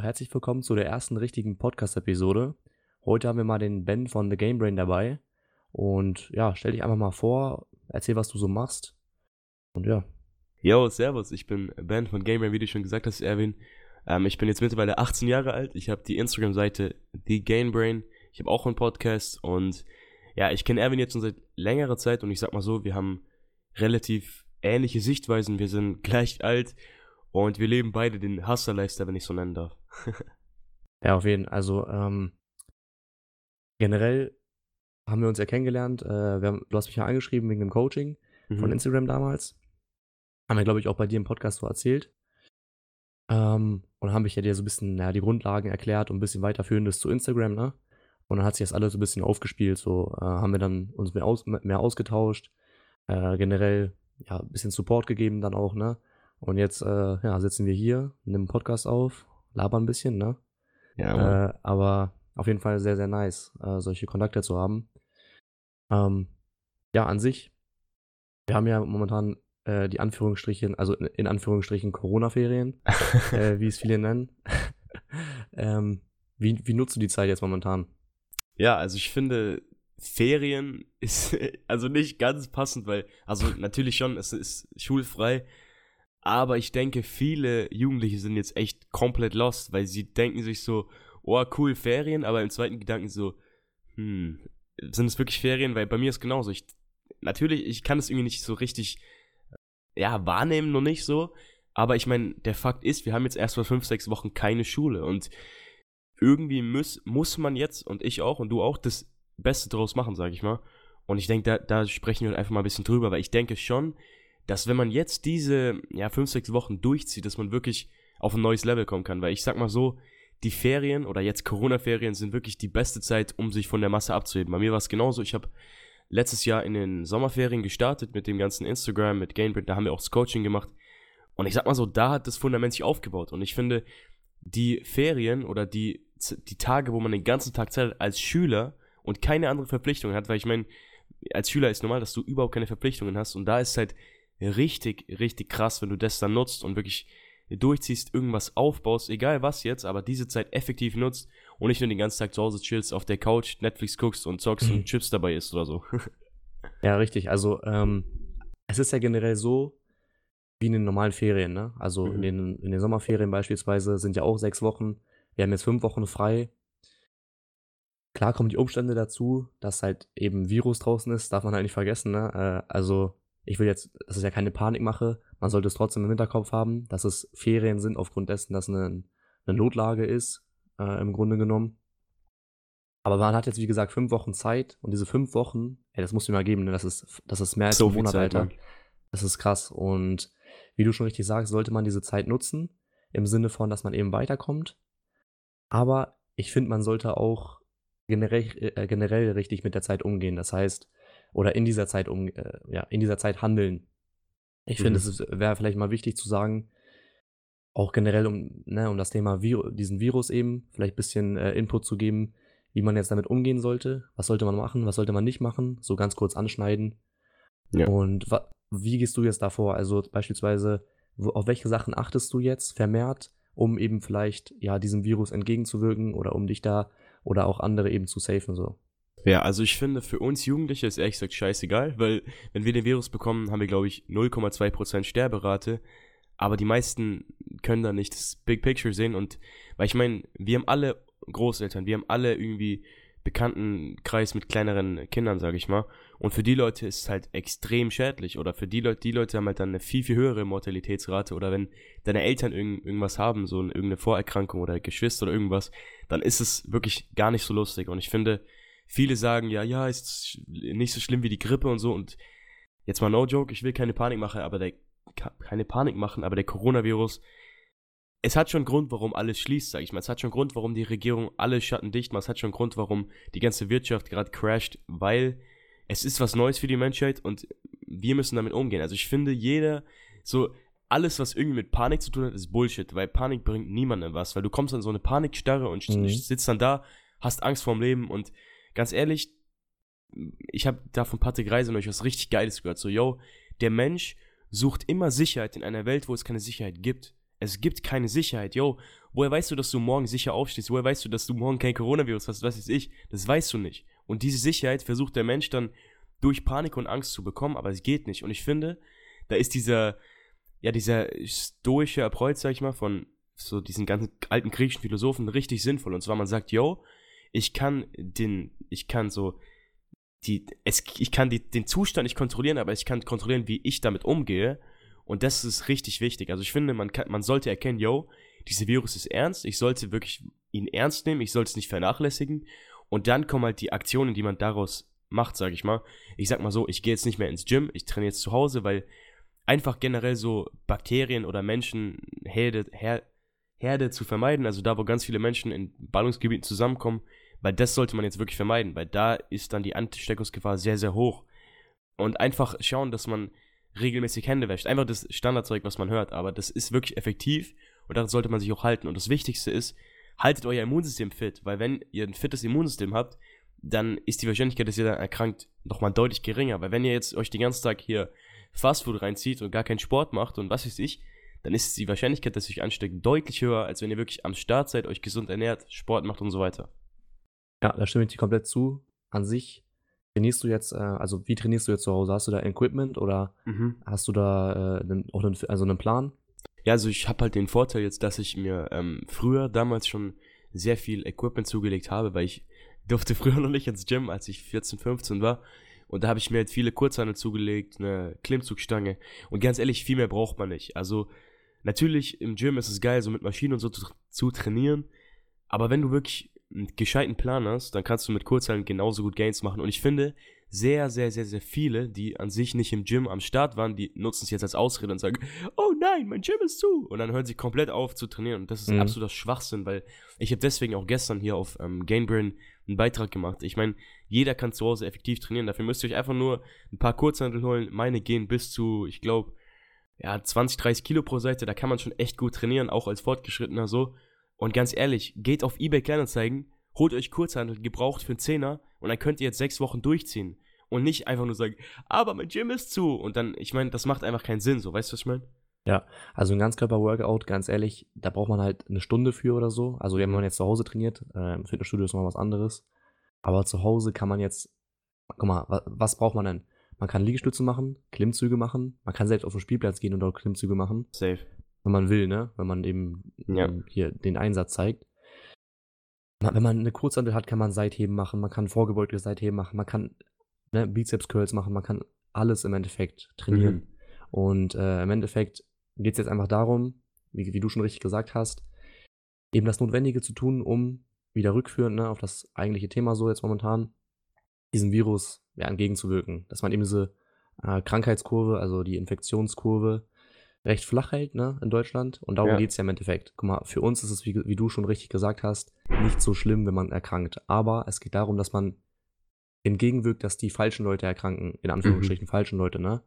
herzlich willkommen zu der ersten richtigen Podcast-Episode. Heute haben wir mal den Ben von The Game Brain dabei. Und ja, stell dich einfach mal vor, erzähl, was du so machst. Und ja. Yo, servus, ich bin Ben von Game Brain, wie du schon gesagt hast, Erwin. Ähm, ich bin jetzt mittlerweile 18 Jahre alt. Ich habe die Instagram-Seite The Game Brain. Ich habe auch einen Podcast und ja, ich kenne Erwin jetzt schon seit längerer Zeit und ich sag mal so, wir haben relativ ähnliche Sichtweisen. Wir sind gleich alt und wir leben beide den Hustler-Lifestyle, wenn ich so nennen darf. ja, auf jeden Fall. Also, ähm, generell haben wir uns ja kennengelernt. Äh, haben, du hast mich ja angeschrieben wegen dem Coaching mhm. von Instagram damals. Haben wir, glaube ich, auch bei dir im Podcast so erzählt. Ähm, und haben ich ja dir so ein bisschen ja, die Grundlagen erklärt und ein bisschen weiterführendes zu Instagram, ne? Und dann hat sich das alles so ein bisschen aufgespielt. So äh, haben wir dann uns mehr, aus, mehr ausgetauscht. Äh, generell ja, ein bisschen Support gegeben dann auch, ne? Und jetzt äh, ja, sitzen wir hier, nehmen Podcast auf, labern ein bisschen, ne? Ja. Äh, aber auf jeden Fall sehr, sehr nice, äh, solche Kontakte zu haben. Ähm, ja, an sich, wir haben ja momentan äh, die Anführungsstrichen, also in, in Anführungsstrichen Corona-Ferien, äh, wie es viele nennen. ähm, wie, wie nutzt du die Zeit jetzt momentan? Ja, also ich finde, Ferien ist also nicht ganz passend, weil, also natürlich schon, es ist schulfrei, aber ich denke, viele Jugendliche sind jetzt echt komplett lost, weil sie denken sich so, oh cool, Ferien, aber im zweiten Gedanken so, hm, sind es wirklich Ferien? Weil bei mir ist genauso. Ich, natürlich, ich kann es irgendwie nicht so richtig, ja, wahrnehmen, noch nicht so. Aber ich meine, der Fakt ist, wir haben jetzt erst mal fünf, sechs Wochen keine Schule und irgendwie muss, muss man jetzt und ich auch und du auch das Beste draus machen, sag ich mal. Und ich denke, da, da sprechen wir einfach mal ein bisschen drüber, weil ich denke schon, dass wenn man jetzt diese ja, fünf, sechs Wochen durchzieht, dass man wirklich auf ein neues Level kommen kann. Weil ich sag mal so, die Ferien oder jetzt Corona-Ferien sind wirklich die beste Zeit, um sich von der Masse abzuheben. Bei mir war es genauso. Ich habe letztes Jahr in den Sommerferien gestartet mit dem ganzen Instagram, mit Gainprint, da haben wir auch das Coaching gemacht. Und ich sag mal so, da hat das Fundament sich aufgebaut. Und ich finde, die Ferien oder die, die Tage, wo man den ganzen Tag Zeit hat als Schüler und keine andere Verpflichtungen hat, weil ich meine, als Schüler ist normal, dass du überhaupt keine Verpflichtungen hast. Und da ist halt richtig, richtig krass, wenn du das dann nutzt und wirklich durchziehst, irgendwas aufbaust, egal was jetzt, aber diese Zeit effektiv nutzt und nicht nur den ganzen Tag zu Hause chillst, auf der Couch, Netflix guckst und zockst und mhm. Chips dabei isst oder so. ja, richtig. Also, ähm, es ist ja generell so, wie in den normalen Ferien, ne? Also mhm. in, den, in den Sommerferien beispielsweise sind ja auch sechs Wochen. Wir haben jetzt fünf Wochen frei. Klar kommen die Umstände dazu, dass halt eben Virus draußen ist, darf man halt nicht vergessen, ne? Äh, also ich will jetzt, dass es ja keine Panik mache, man sollte es trotzdem im Hinterkopf haben, dass es Ferien sind aufgrund dessen, dass eine, eine Notlage ist, äh, im Grunde genommen. Aber man hat jetzt, wie gesagt, fünf Wochen Zeit und diese fünf Wochen, ey, das musst du mir mal geben, ne? das, ist, das ist mehr als so ein Monat, Zeit, Alter. Man. Das ist krass. Und wie du schon richtig sagst, sollte man diese Zeit nutzen, im Sinne von, dass man eben weiterkommt. Aber ich finde, man sollte auch generell, äh, generell richtig mit der Zeit umgehen. Das heißt, oder in dieser Zeit um, äh, ja, in dieser Zeit handeln. Ich mhm. finde, es wäre vielleicht mal wichtig zu sagen, auch generell um, ne, um das Thema Vir diesen Virus eben, vielleicht ein bisschen äh, Input zu geben, wie man jetzt damit umgehen sollte. Was sollte man machen, was sollte man nicht machen, so ganz kurz anschneiden. Ja. Und wie gehst du jetzt davor? Also beispielsweise, auf welche Sachen achtest du jetzt vermehrt, um eben vielleicht ja diesem Virus entgegenzuwirken oder um dich da oder auch andere eben zu safen so? Ja, also ich finde, für uns Jugendliche ist ehrlich gesagt scheißegal, weil wenn wir den Virus bekommen, haben wir, glaube ich, 0,2% Sterberate. Aber die meisten können da nicht das Big Picture sehen. Und weil ich meine, wir haben alle Großeltern, wir haben alle irgendwie bekannten Kreis mit kleineren Kindern, sage ich mal. Und für die Leute ist es halt extrem schädlich. Oder für die Leute, die Leute haben halt dann eine viel, viel höhere Mortalitätsrate. Oder wenn deine Eltern irgend, irgendwas haben, so eine, irgendeine Vorerkrankung oder Geschwister oder irgendwas, dann ist es wirklich gar nicht so lustig. Und ich finde, viele sagen, ja, ja, ist nicht so schlimm wie die Grippe und so. Und jetzt mal no joke, ich will keine Panik machen, aber der, keine Panik machen, aber der Coronavirus, es hat schon Grund, warum alles schließt, sag ich mal. Es hat schon Grund, warum die Regierung alle Schatten dicht macht. Es hat schon Grund, warum die ganze Wirtschaft gerade crasht, weil es ist was Neues für die Menschheit und wir müssen damit umgehen. Also ich finde, jeder, so, alles, was irgendwie mit Panik zu tun hat, ist Bullshit, weil Panik bringt niemandem was, weil du kommst an so eine Panikstarre und mhm. sitzt dann da, hast Angst vorm Leben und ganz ehrlich, ich habe da von Patrick Reise noch was richtig Geiles gehört. So, yo, der Mensch sucht immer Sicherheit in einer Welt, wo es keine Sicherheit gibt. es gibt keine Sicherheit. Yo, woher weißt du, dass du morgen sicher aufstehst? Woher weißt du, dass du morgen kein Coronavirus hast? Was weiß ich? Das weißt du nicht. Und diese Sicherheit versucht der Mensch dann durch Panik und Angst zu bekommen, aber es geht nicht. Und ich finde, da ist dieser, ja, dieser stoische Approach, sag ich mal, von so diesen ganzen alten griechischen Philosophen richtig sinnvoll. Und zwar, man sagt, yo, ich kann den, ich kann so, die, es, ich kann die, den Zustand nicht kontrollieren, aber ich kann kontrollieren, wie ich damit umgehe. Und das ist richtig wichtig. Also ich finde, man, kann, man sollte erkennen, yo, dieser Virus ist ernst, ich sollte wirklich ihn ernst nehmen, ich sollte es nicht vernachlässigen. Und dann kommen halt die Aktionen, die man daraus macht, sag ich mal. Ich sag mal so, ich gehe jetzt nicht mehr ins Gym, ich trainiere jetzt zu Hause, weil einfach generell so Bakterien oder Menschenherde Her Herde zu vermeiden, also da, wo ganz viele Menschen in Ballungsgebieten zusammenkommen, weil das sollte man jetzt wirklich vermeiden, weil da ist dann die Ansteckungsgefahr sehr, sehr hoch. Und einfach schauen, dass man regelmäßig Hände wäscht. Einfach das Standardzeug, was man hört, aber das ist wirklich effektiv und daran sollte man sich auch halten. Und das Wichtigste ist, haltet euer Immunsystem fit, weil wenn ihr ein fittes Immunsystem habt, dann ist die Wahrscheinlichkeit, dass ihr dann erkrankt, nochmal deutlich geringer. Weil wenn ihr jetzt euch den ganzen Tag hier Fastfood reinzieht und gar keinen Sport macht und was weiß ich, dann ist die Wahrscheinlichkeit, dass ihr euch ansteckt, deutlich höher, als wenn ihr wirklich am Start seid, euch gesund ernährt, Sport macht und so weiter. Ja, da stimme ich dir komplett zu. An sich trainierst du jetzt, äh, also wie trainierst du jetzt zu Hause? Hast du da Equipment oder mhm. hast du da äh, einen, auch einen, also einen Plan? Ja, also ich habe halt den Vorteil jetzt, dass ich mir ähm, früher damals schon sehr viel Equipment zugelegt habe, weil ich durfte früher noch nicht ins Gym, als ich 14, 15 war. Und da habe ich mir halt viele Kurzhandel zugelegt, eine Klimmzugstange. Und ganz ehrlich, viel mehr braucht man nicht. Also natürlich im Gym ist es geil, so mit Maschinen und so zu, zu trainieren. Aber wenn du wirklich einen gescheiten Plan hast, dann kannst du mit Kurzhandeln genauso gut Gains machen. Und ich finde, sehr, sehr, sehr, sehr viele, die an sich nicht im Gym am Start waren, die nutzen es jetzt als Ausrede und sagen, oh nein, mein Gym ist zu. Und dann hören sie komplett auf zu trainieren. Und das ist mhm. absoluter Schwachsinn, weil ich habe deswegen auch gestern hier auf ähm, Gainbrain einen Beitrag gemacht. Ich meine, jeder kann zu Hause effektiv trainieren. Dafür müsst ihr euch einfach nur ein paar Kurzhandel holen. Meine gehen bis zu, ich glaube, ja, 20, 30 Kilo pro Seite. Da kann man schon echt gut trainieren, auch als Fortgeschrittener so. Und ganz ehrlich, geht auf eBay Kleinanzeigen, holt euch Kurzhandel gebraucht für einen Zehner und dann könnt ihr jetzt sechs Wochen durchziehen. Und nicht einfach nur sagen, aber mein Gym ist zu. Und dann, ich meine, das macht einfach keinen Sinn, so, weißt du, was ich meine? Ja, also ein Ganzkörper-Workout, ganz ehrlich, da braucht man halt eine Stunde für oder so. Also wenn man jetzt zu Hause trainiert, äh, im Fitnessstudio ist noch was anderes. Aber zu Hause kann man jetzt, guck mal, was, was braucht man denn? Man kann Liegestütze machen, Klimmzüge machen, man kann selbst auf den Spielplatz gehen und dort Klimmzüge machen. Safe. Wenn man will, ne? Wenn man eben ja. ähm, hier den Einsatz zeigt. Wenn man eine Kurzhantel hat, kann man Seitheben machen, man kann vorgebeugte Seitheben machen, man kann ne, Bizeps-Curls machen, man kann alles im Endeffekt trainieren. Mhm. Und äh, im Endeffekt geht es jetzt einfach darum, wie, wie, du schon richtig gesagt hast, eben das Notwendige zu tun, um wieder rückführend ne, auf das eigentliche Thema so jetzt momentan, diesem Virus ja, entgegenzuwirken. Dass man eben diese äh, Krankheitskurve, also die Infektionskurve, recht flach hält ne, in Deutschland. Und darum ja. geht es ja im Endeffekt. Guck mal, für uns ist es, wie, wie du schon richtig gesagt hast, nicht so schlimm, wenn man erkrankt. Aber es geht darum, dass man entgegenwirkt, dass die falschen Leute erkranken, in Anführungsstrichen mhm. falschen Leute, ne?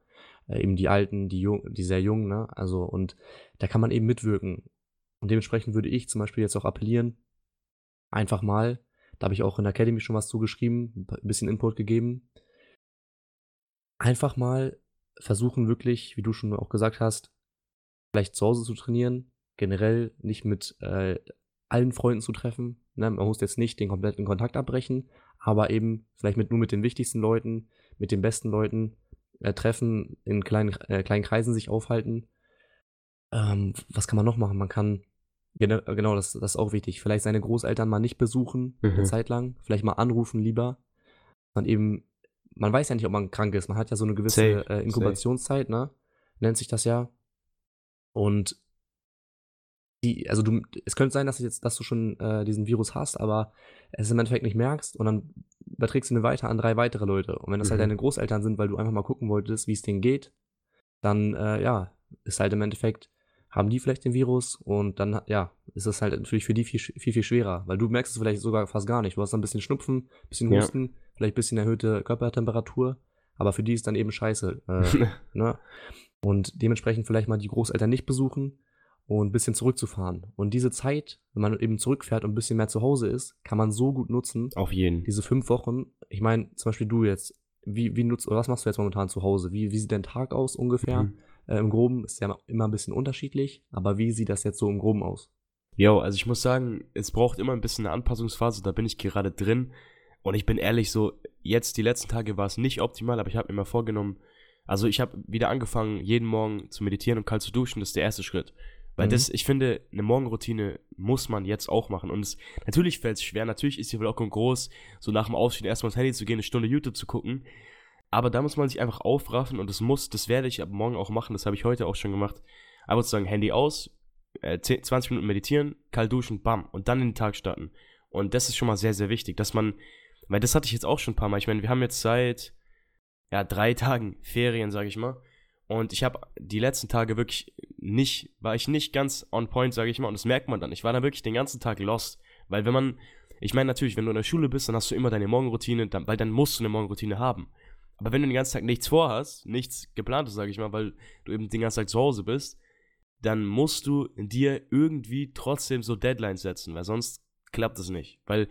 Äh, eben die Alten, die, jung, die sehr jungen, ne? Also, und da kann man eben mitwirken. Und dementsprechend würde ich zum Beispiel jetzt auch appellieren, einfach mal, da habe ich auch in der Academy schon was zugeschrieben, ein bisschen Input gegeben, einfach mal versuchen wirklich, wie du schon auch gesagt hast, vielleicht zu Hause zu trainieren, generell nicht mit äh, allen Freunden zu treffen. Ne? Man muss jetzt nicht den kompletten Kontakt abbrechen, aber eben vielleicht mit, nur mit den wichtigsten Leuten, mit den besten Leuten äh, treffen, in kleinen, äh, kleinen Kreisen sich aufhalten. Ähm, was kann man noch machen? Man kann, genau, genau das, das ist auch wichtig, vielleicht seine Großeltern mal nicht besuchen, mhm. eine Zeit lang, vielleicht mal anrufen lieber. Man eben, man weiß ja nicht, ob man krank ist. Man hat ja so eine gewisse äh, Inkubationszeit, ne? Nennt sich das ja. Und die, also du, es könnte sein, dass, jetzt, dass du schon äh, diesen Virus hast, aber es im Endeffekt nicht merkst und dann überträgst du ihn weiter an drei weitere Leute. Und wenn das halt mhm. halt deine Großeltern sind, weil du einfach mal gucken wolltest, wie es denen geht, dann, äh, ja, ist halt im Endeffekt, haben die vielleicht den Virus und dann, ja, ist es halt natürlich für die viel, viel, viel schwerer, weil du merkst es vielleicht sogar fast gar nicht. Du hast dann ein bisschen Schnupfen, ein bisschen Husten, ja. vielleicht ein bisschen erhöhte Körpertemperatur, aber für die ist dann eben scheiße. Äh, ne? Und dementsprechend vielleicht mal die Großeltern nicht besuchen und ein bisschen zurückzufahren. Und diese Zeit, wenn man eben zurückfährt und ein bisschen mehr zu Hause ist, kann man so gut nutzen. Auf jeden. Diese fünf Wochen. Ich meine, zum Beispiel du jetzt, wie, wie nutzt, oder was machst du jetzt momentan zu Hause? Wie, wie sieht dein Tag aus ungefähr? Mhm. äh, im Groben? Ist ja immer ein bisschen unterschiedlich, aber wie sieht das jetzt so im Groben aus? Jo, also ich muss sagen, es braucht immer ein bisschen eine Anpassungsphase, da bin ich gerade drin. Und ich bin ehrlich, so, jetzt die letzten Tage war es nicht optimal, aber ich habe mir mal vorgenommen, also ich habe wieder angefangen, jeden Morgen zu meditieren und kalt zu duschen, das ist der erste Schritt. Weil mhm. das, ich finde, eine Morgenroutine muss man jetzt auch machen. Und es, natürlich fällt es schwer, natürlich ist die Verlockung groß, so nach dem Aufstehen erstmal ins Handy zu gehen, eine Stunde YouTube zu gucken. Aber da muss man sich einfach aufraffen und das muss, das werde ich ab morgen auch machen, das habe ich heute auch schon gemacht. Einfach zu sagen, Handy aus, äh, 10, 20 Minuten meditieren, kalt duschen, bam, und dann in den Tag starten. Und das ist schon mal sehr, sehr wichtig, dass man, weil das hatte ich jetzt auch schon ein paar Mal. Ich meine, wir haben jetzt seit ja, drei Tagen Ferien, sage ich mal. Und ich habe die letzten Tage wirklich nicht, war ich nicht ganz on point, sage ich mal. Und das merkt man dann. Ich war dann wirklich den ganzen Tag lost. Weil wenn man, ich meine natürlich, wenn du in der Schule bist, dann hast du immer deine Morgenroutine, dann, weil dann musst du eine Morgenroutine haben. Aber wenn du den ganzen Tag nichts vorhast, nichts geplantes, sage ich mal, weil du eben den ganzen Tag zu Hause bist, dann musst du dir irgendwie trotzdem so Deadlines setzen, weil sonst klappt es nicht. Weil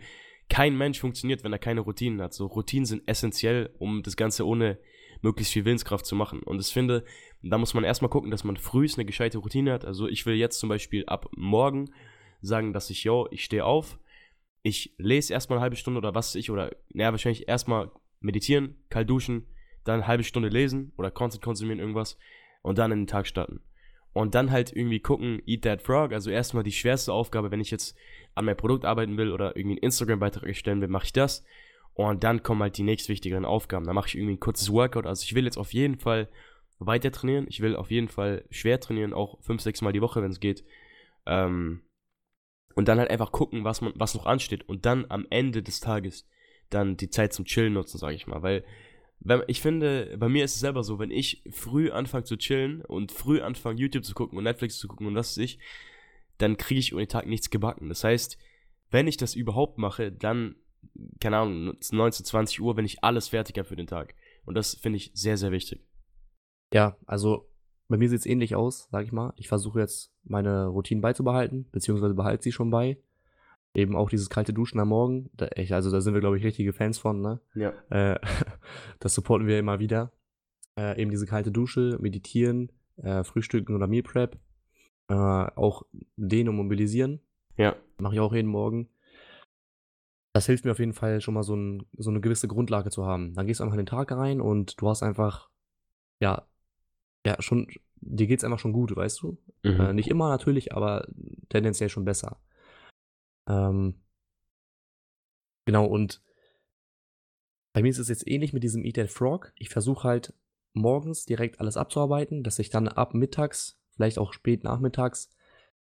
kein Mensch funktioniert, wenn er keine Routinen hat. So Routinen sind essentiell, um das Ganze ohne möglichst viel Willenskraft zu machen. Und ich finde, da muss man erstmal gucken, dass man frühst eine gescheite Routine hat. Also ich will jetzt zum Beispiel ab morgen sagen, dass ich, yo, ich stehe auf, ich lese erstmal eine halbe Stunde oder was ich, oder naja, wahrscheinlich erstmal meditieren, kalt duschen, dann eine halbe Stunde lesen oder Content konsumieren, irgendwas und dann in den Tag starten. Und dann halt irgendwie gucken, Eat That Frog, also erstmal die schwerste Aufgabe, wenn ich jetzt an meinem Produkt arbeiten will oder irgendwie einen Instagram-Beitrag erstellen will, mache ich das. Und dann kommen halt die nächstwichtigeren Aufgaben. Da mache ich irgendwie ein kurzes Workout. Also ich will jetzt auf jeden Fall weiter trainieren. Ich will auf jeden Fall schwer trainieren, auch fünf, sechs Mal die Woche, wenn es geht. Ähm, und dann halt einfach gucken, was man, was noch ansteht. Und dann am Ende des Tages dann die Zeit zum Chillen nutzen, sage ich mal. Weil ich finde, bei mir ist es selber so, wenn ich früh anfange zu chillen und früh anfange YouTube zu gucken und Netflix zu gucken und was weiß ich, dann kriege ich um den Tag nichts gebacken. Das heißt, wenn ich das überhaupt mache, dann, keine Ahnung, 19, 20 Uhr, wenn ich alles fertig habe für den Tag. Und das finde ich sehr, sehr wichtig. Ja, also bei mir sieht es ähnlich aus, sag ich mal. Ich versuche jetzt meine Routinen beizubehalten, beziehungsweise behalte sie schon bei. Eben auch dieses kalte Duschen am Morgen. Da, echt, also da sind wir, glaube ich, richtige Fans von, ne? Ja. Äh, das supporten wir immer wieder. Äh, eben diese kalte Dusche, meditieren, äh, Frühstücken oder Meal Prep. Äh, auch dehnen und mobilisieren. Ja. Mache ich auch jeden Morgen. Das hilft mir auf jeden Fall schon mal so, ein, so eine gewisse Grundlage zu haben. Dann gehst du einfach in den Tag rein und du hast einfach, ja, ja, schon, dir geht's einfach schon gut, weißt du? Mhm. Äh, nicht immer natürlich, aber tendenziell schon besser. Ähm, genau, und bei mir ist es jetzt ähnlich mit diesem Eat That Frog. Ich versuche halt morgens direkt alles abzuarbeiten, dass ich dann ab mittags, vielleicht auch spät nachmittags,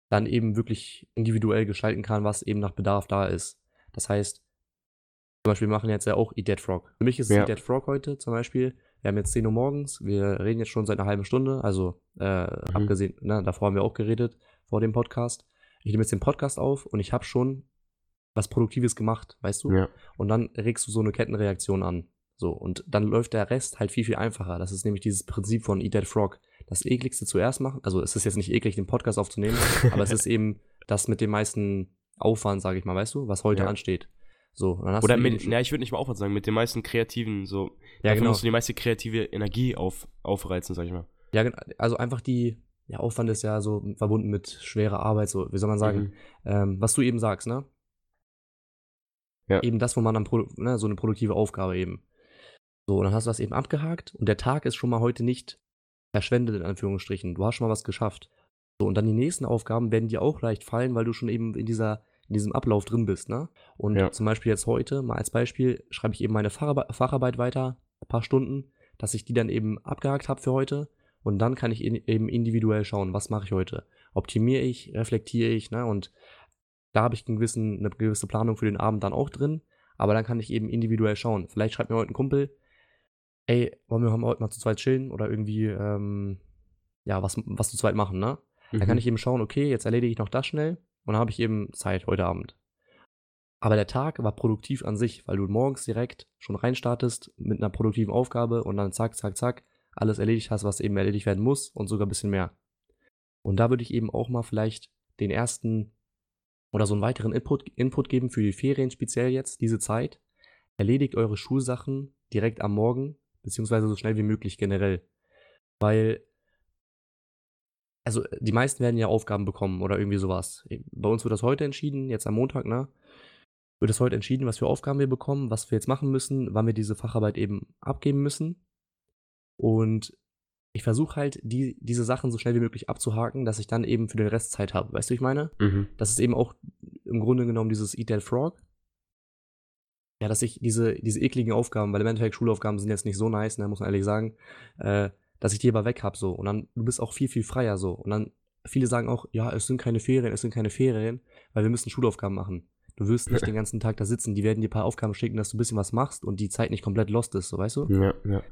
dann eben wirklich individuell gestalten kann, was eben nach Bedarf da ist. Das heißt, zum Beispiel, wir machen jetzt ja auch Eat That Frog. Für mich ist es ja. Eat That Frog heute zum Beispiel. Wir haben jetzt 10 Uhr morgens, wir reden jetzt schon seit einer halben Stunde, also äh, mhm. abgesehen, ne, davor haben wir auch geredet, vor dem Podcast ich nehme jetzt den Podcast auf und ich habe schon was Produktives gemacht, weißt du? Ja. Und dann regst du so eine Kettenreaktion an. So, und dann läuft der Rest halt viel, viel einfacher. Das ist nämlich dieses Prinzip von Eat That Frog. Das ekligste zuerst machen. Also, es ist jetzt nicht eklig, den Podcast aufzunehmen, aber es ist eben das mit dem meisten Aufwand, sage ich mal, weißt du, was heute ja. ansteht. So, Oder mit, ja, ich würde nicht mal Aufwand sagen, mit den meisten kreativen, so, ja, genau. musst du die meiste kreative Energie auf, aufreizen, sag ich mal. Ja, also einfach die, ja, Aufwand ist ja so verbunden mit schwerer Arbeit, so, wie soll man sagen, mhm. ähm, was du eben sagst, ne? Ja. Eben das, wo man dann, ne, so eine produktive Aufgabe eben. So, und dann hast du das eben abgehakt und der Tag ist schon mal heute nicht verschwendet, in Anführungsstrichen. Du hast schon mal was geschafft. So, und dann die nächsten Aufgaben werden dir auch leicht fallen, weil du schon eben in dieser, in diesem Ablauf drin bist, ne? Und ja. zum Beispiel jetzt heute, mal als Beispiel, schreibe ich eben meine Facharbe Facharbeit weiter, ein paar Stunden, dass ich die dann eben abgehakt habe für heute und dann kann ich in, eben individuell schauen, was mache ich heute. Optimiere ich, reflektiere ich, ne? Und da habe ich einen gewissen, eine gewisse Planung für den Abend dann auch drin. Aber dann kann ich eben individuell schauen. Vielleicht schreibt mir heute ein Kumpel, ey, wollen wir heute mal zu zweit chillen oder irgendwie, ähm, ja, was, was zu zweit machen, ne? Mhm. Dann kann mhm. ich eben schauen, okay, jetzt erledige ich noch das schnell und dann habe ich eben Zeit heute Abend. Aber der Tag war produktiv an sich, weil du morgens direkt schon reinstartest mit einer produktiven Aufgabe und dann zack, zack, zack, alles erledigt hast, was eben erledigt werden muss und sogar ein bisschen mehr. Und da würde ich eben auch mal vielleicht den ersten oder so einen weiteren Input, Input geben für die Ferien speziell jetzt, diese Zeit. Erledigt eure Schulsachen direkt am Morgen, beziehungsweise so schnell wie möglich generell. Weil also die meisten werden ja Aufgaben bekommen oder irgendwie sowas. Bei uns wird das heute entschieden, jetzt am Montag, ne? Wird das heute entschieden, was für Aufgaben wir bekommen, was wir jetzt machen müssen, wann wir diese Facharbeit eben abgeben müssen. Und ich versuche halt, die, diese Sachen so schnell wie möglich abzuhaken, dass ich dann eben für den Rest Zeit habe. Weißt du, wie ich meine? Mhm. Das ist eben auch im Grunde genommen dieses Eat That Frog. Ja, dass ich diese, diese ekligen Aufgaben, weil im Endeffekt Schulaufgaben sind jetzt nicht so nice, ne, muss man ehrlich sagen, äh, dass ich die aber weg habe so. Und dann, du bist auch viel, viel freier so. Und dann, viele sagen auch, ja, es sind keine Ferien, es sind keine Ferien, weil wir müssen Schulaufgaben machen. Du wirst nicht den ganzen Tag da sitzen, die werden dir ein paar Aufgaben schicken, dass du ein bisschen was machst und die Zeit nicht komplett lost ist, so weißt du? Ja, ja.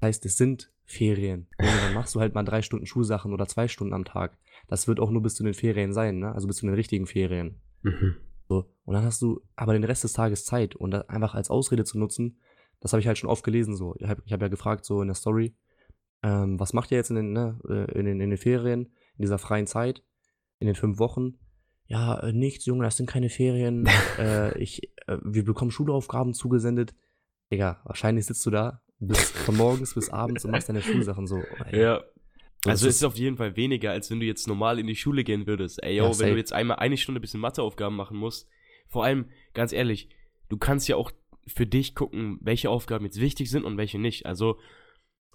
Das heißt, es sind Ferien. Und dann machst du halt mal drei Stunden Schulsachen oder zwei Stunden am Tag. Das wird auch nur bis zu den Ferien sein, ne? Also bis zu den richtigen Ferien. Mhm. So. Und dann hast du aber den Rest des Tages Zeit und das einfach als Ausrede zu nutzen, das habe ich halt schon oft gelesen. So. Ich habe hab ja gefragt, so in der Story, ähm, was macht ihr jetzt in den, ne, äh, in, den, in den Ferien, in dieser freien Zeit, in den fünf Wochen? Ja, äh, nichts, Junge, das sind keine Ferien. äh, ich, äh, wir bekommen Schulaufgaben zugesendet. Digga, wahrscheinlich sitzt du da bis von morgens bis abends und machst deine Schulsachen so. Ey. Ja. So, Also das es ist auf jeden Fall weniger, als wenn du jetzt normal in die Schule gehen würdest. Ey, yo, Ja, wenn du jetzt einmal eine Stunde bisschen Matheaufgaben machen musst. Vor allem, ganz ehrlich, du kannst ja auch für dich gucken, welche Aufgaben jetzt wichtig sind und welche nicht. Also,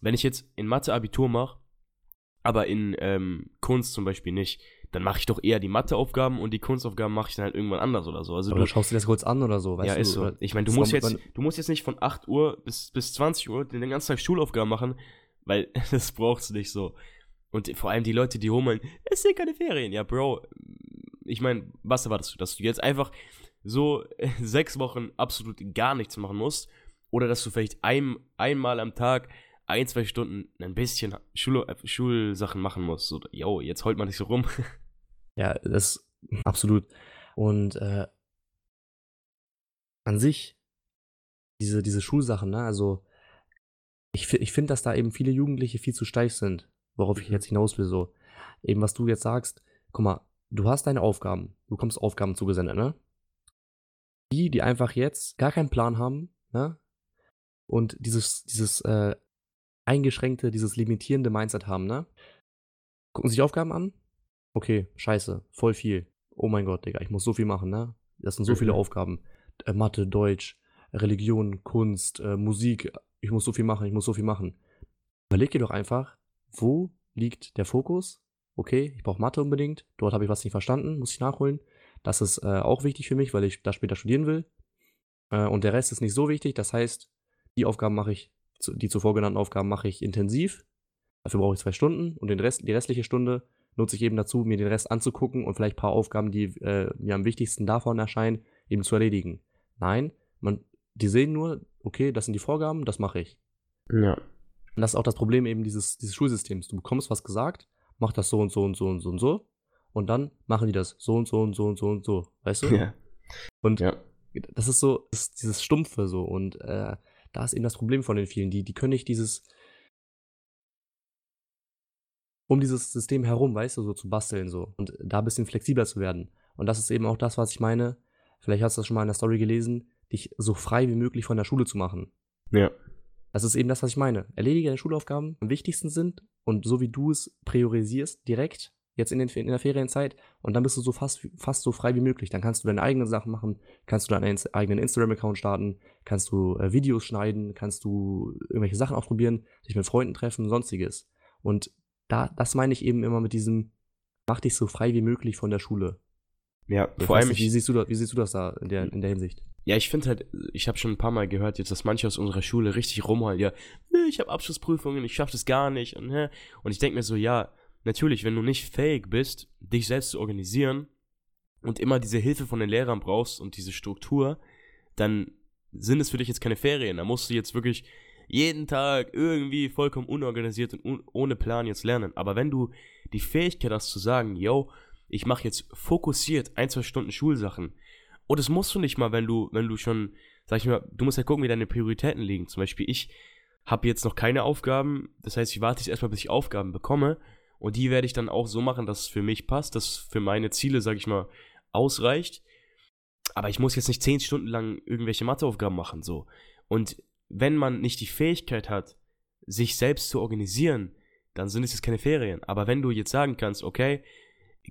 wenn ich jetzt in Mathe Abitur mache, aber in ähm, Kunst zum Beispiel nicht, dann mache ich doch eher die Matheaufgaben und die Kunstaufgaben mache ich dann halt irgendwann anders oder so. Also oder du, schaust dir das kurz an oder so, weißt ja, du? ist so. Ich meine, du musst jetzt, du musst jetzt nicht von 8 Uhr bis, bis 20 Uhr den ganzen Tag Schulaufgaben machen, weil das brauchst du nicht so. Und vor allem die Leute, die rummeln, es sind keine Ferien. Ja, Bro, ich meine, was erwartest du, dass du jetzt einfach so sechs Wochen absolut gar nichts machen musst? Oder dass du vielleicht ein, einmal am Tag ein, zwei Stunden ein bisschen Schul äh, Schulsachen machen musst. So, yo, jetzt heult man nicht so rum. Ja, das absolut. Und äh, an sich, diese, diese Schulsachen, ne, also ich, ich finde, dass da eben viele Jugendliche viel zu steif sind, worauf ich Mhm. jetzt hinaus will, so. Eben, was du jetzt sagst, guck mal, du hast deine Aufgaben, du bekommst Aufgaben zugesendet, ne? Die, die einfach jetzt gar keinen Plan haben, ne? Und dieses, dieses äh, eingeschränkte, dieses limitierende Mindset haben, ne? Gucken sich Aufgaben an, okay, scheiße, voll viel. Oh mein Gott, Digga, ich muss so viel machen, ne? Das sind so viele Mhm. Aufgaben. Äh, Mathe, Deutsch, Religion, Kunst, äh, Musik. Ich muss so viel machen, ich muss so viel machen. Überleg dir doch einfach, wo liegt der Fokus? Okay, ich brauche Mathe unbedingt. Dort habe ich was nicht verstanden, muss ich nachholen. Das ist äh, auch wichtig für mich, weil ich da später studieren will. Äh, und der Rest ist nicht so wichtig. Das heißt, die Aufgaben mache ich, die zuvor genannten Aufgaben mache ich intensiv. Dafür brauche ich zwei Stunden und den Rest, die restliche Stunde nutze ich eben dazu, mir den Rest anzugucken und vielleicht ein paar Aufgaben, die äh, mir am wichtigsten davon erscheinen, eben zu erledigen. Nein, man, die sehen nur, okay, das sind die Vorgaben, das mache ich. Ja. Und das ist auch das Problem eben dieses, dieses Schulsystems. Du bekommst was gesagt, mach das so und so und so und so und so. Und dann machen die das so und so und so und so und so. Weißt du? Ja. Und Ja. das ist so, das ist dieses Stumpfe so. Und äh, da ist eben das Problem von den vielen. Die, die können nicht dieses um dieses System herum, weißt du, so zu basteln so und da ein bisschen flexibler zu werden. Und das ist eben auch das, was ich meine. Vielleicht hast du das schon mal in der Story gelesen, dich so frei wie möglich von der Schule zu machen. Ja. Das ist eben das, was ich meine. Erledige deine Schulaufgaben, die am wichtigsten sind und so wie du es priorisierst, direkt, jetzt in, den, in der Ferienzeit, und dann bist du so fast, fast so frei wie möglich. Dann kannst du deine eigenen Sachen machen, kannst du deinen eigenen Instagram-Account starten, kannst du äh, Videos schneiden, kannst du irgendwelche Sachen ausprobieren, dich mit Freunden treffen, sonstiges. Und da, das meine ich eben immer mit diesem, mach dich so frei wie möglich von der Schule. Ja, Ich vor allem, nicht, ich, wie, siehst du das, wie siehst du das da in der, in der Hinsicht? Ja, ich finde halt, ich habe schon ein paar Mal gehört jetzt, dass manche aus unserer Schule richtig rumholen, ja, nö, ich habe Abschlussprüfungen, ich schaffe das gar nicht und hä? Und ich denke mir so, ja, natürlich, wenn du nicht fähig bist, dich selbst zu organisieren und immer diese Hilfe von den Lehrern brauchst und diese Struktur, dann sind es für dich jetzt keine Ferien. Da musst du jetzt wirklich jeden Tag irgendwie vollkommen unorganisiert und un ohne Plan jetzt lernen. Aber wenn du die Fähigkeit hast zu sagen, yo, ich mache jetzt fokussiert ein, zwei Stunden Schulsachen, und das musst du nicht mal, wenn du, wenn du schon, sag ich mal, du musst ja gucken, wie deine Prioritäten liegen. Zum Beispiel, ich habe jetzt noch keine Aufgaben, das heißt, ich warte jetzt erstmal, bis ich Aufgaben bekomme. Und die werde ich dann auch so machen, dass es für mich passt, dass es für meine Ziele, sag ich mal, ausreicht. Aber ich muss jetzt nicht zehn Stunden lang irgendwelche Matheaufgaben machen, so. Und wenn man nicht die Fähigkeit hat, sich selbst zu organisieren, dann sind es jetzt keine Ferien. Aber wenn du jetzt sagen kannst, okay,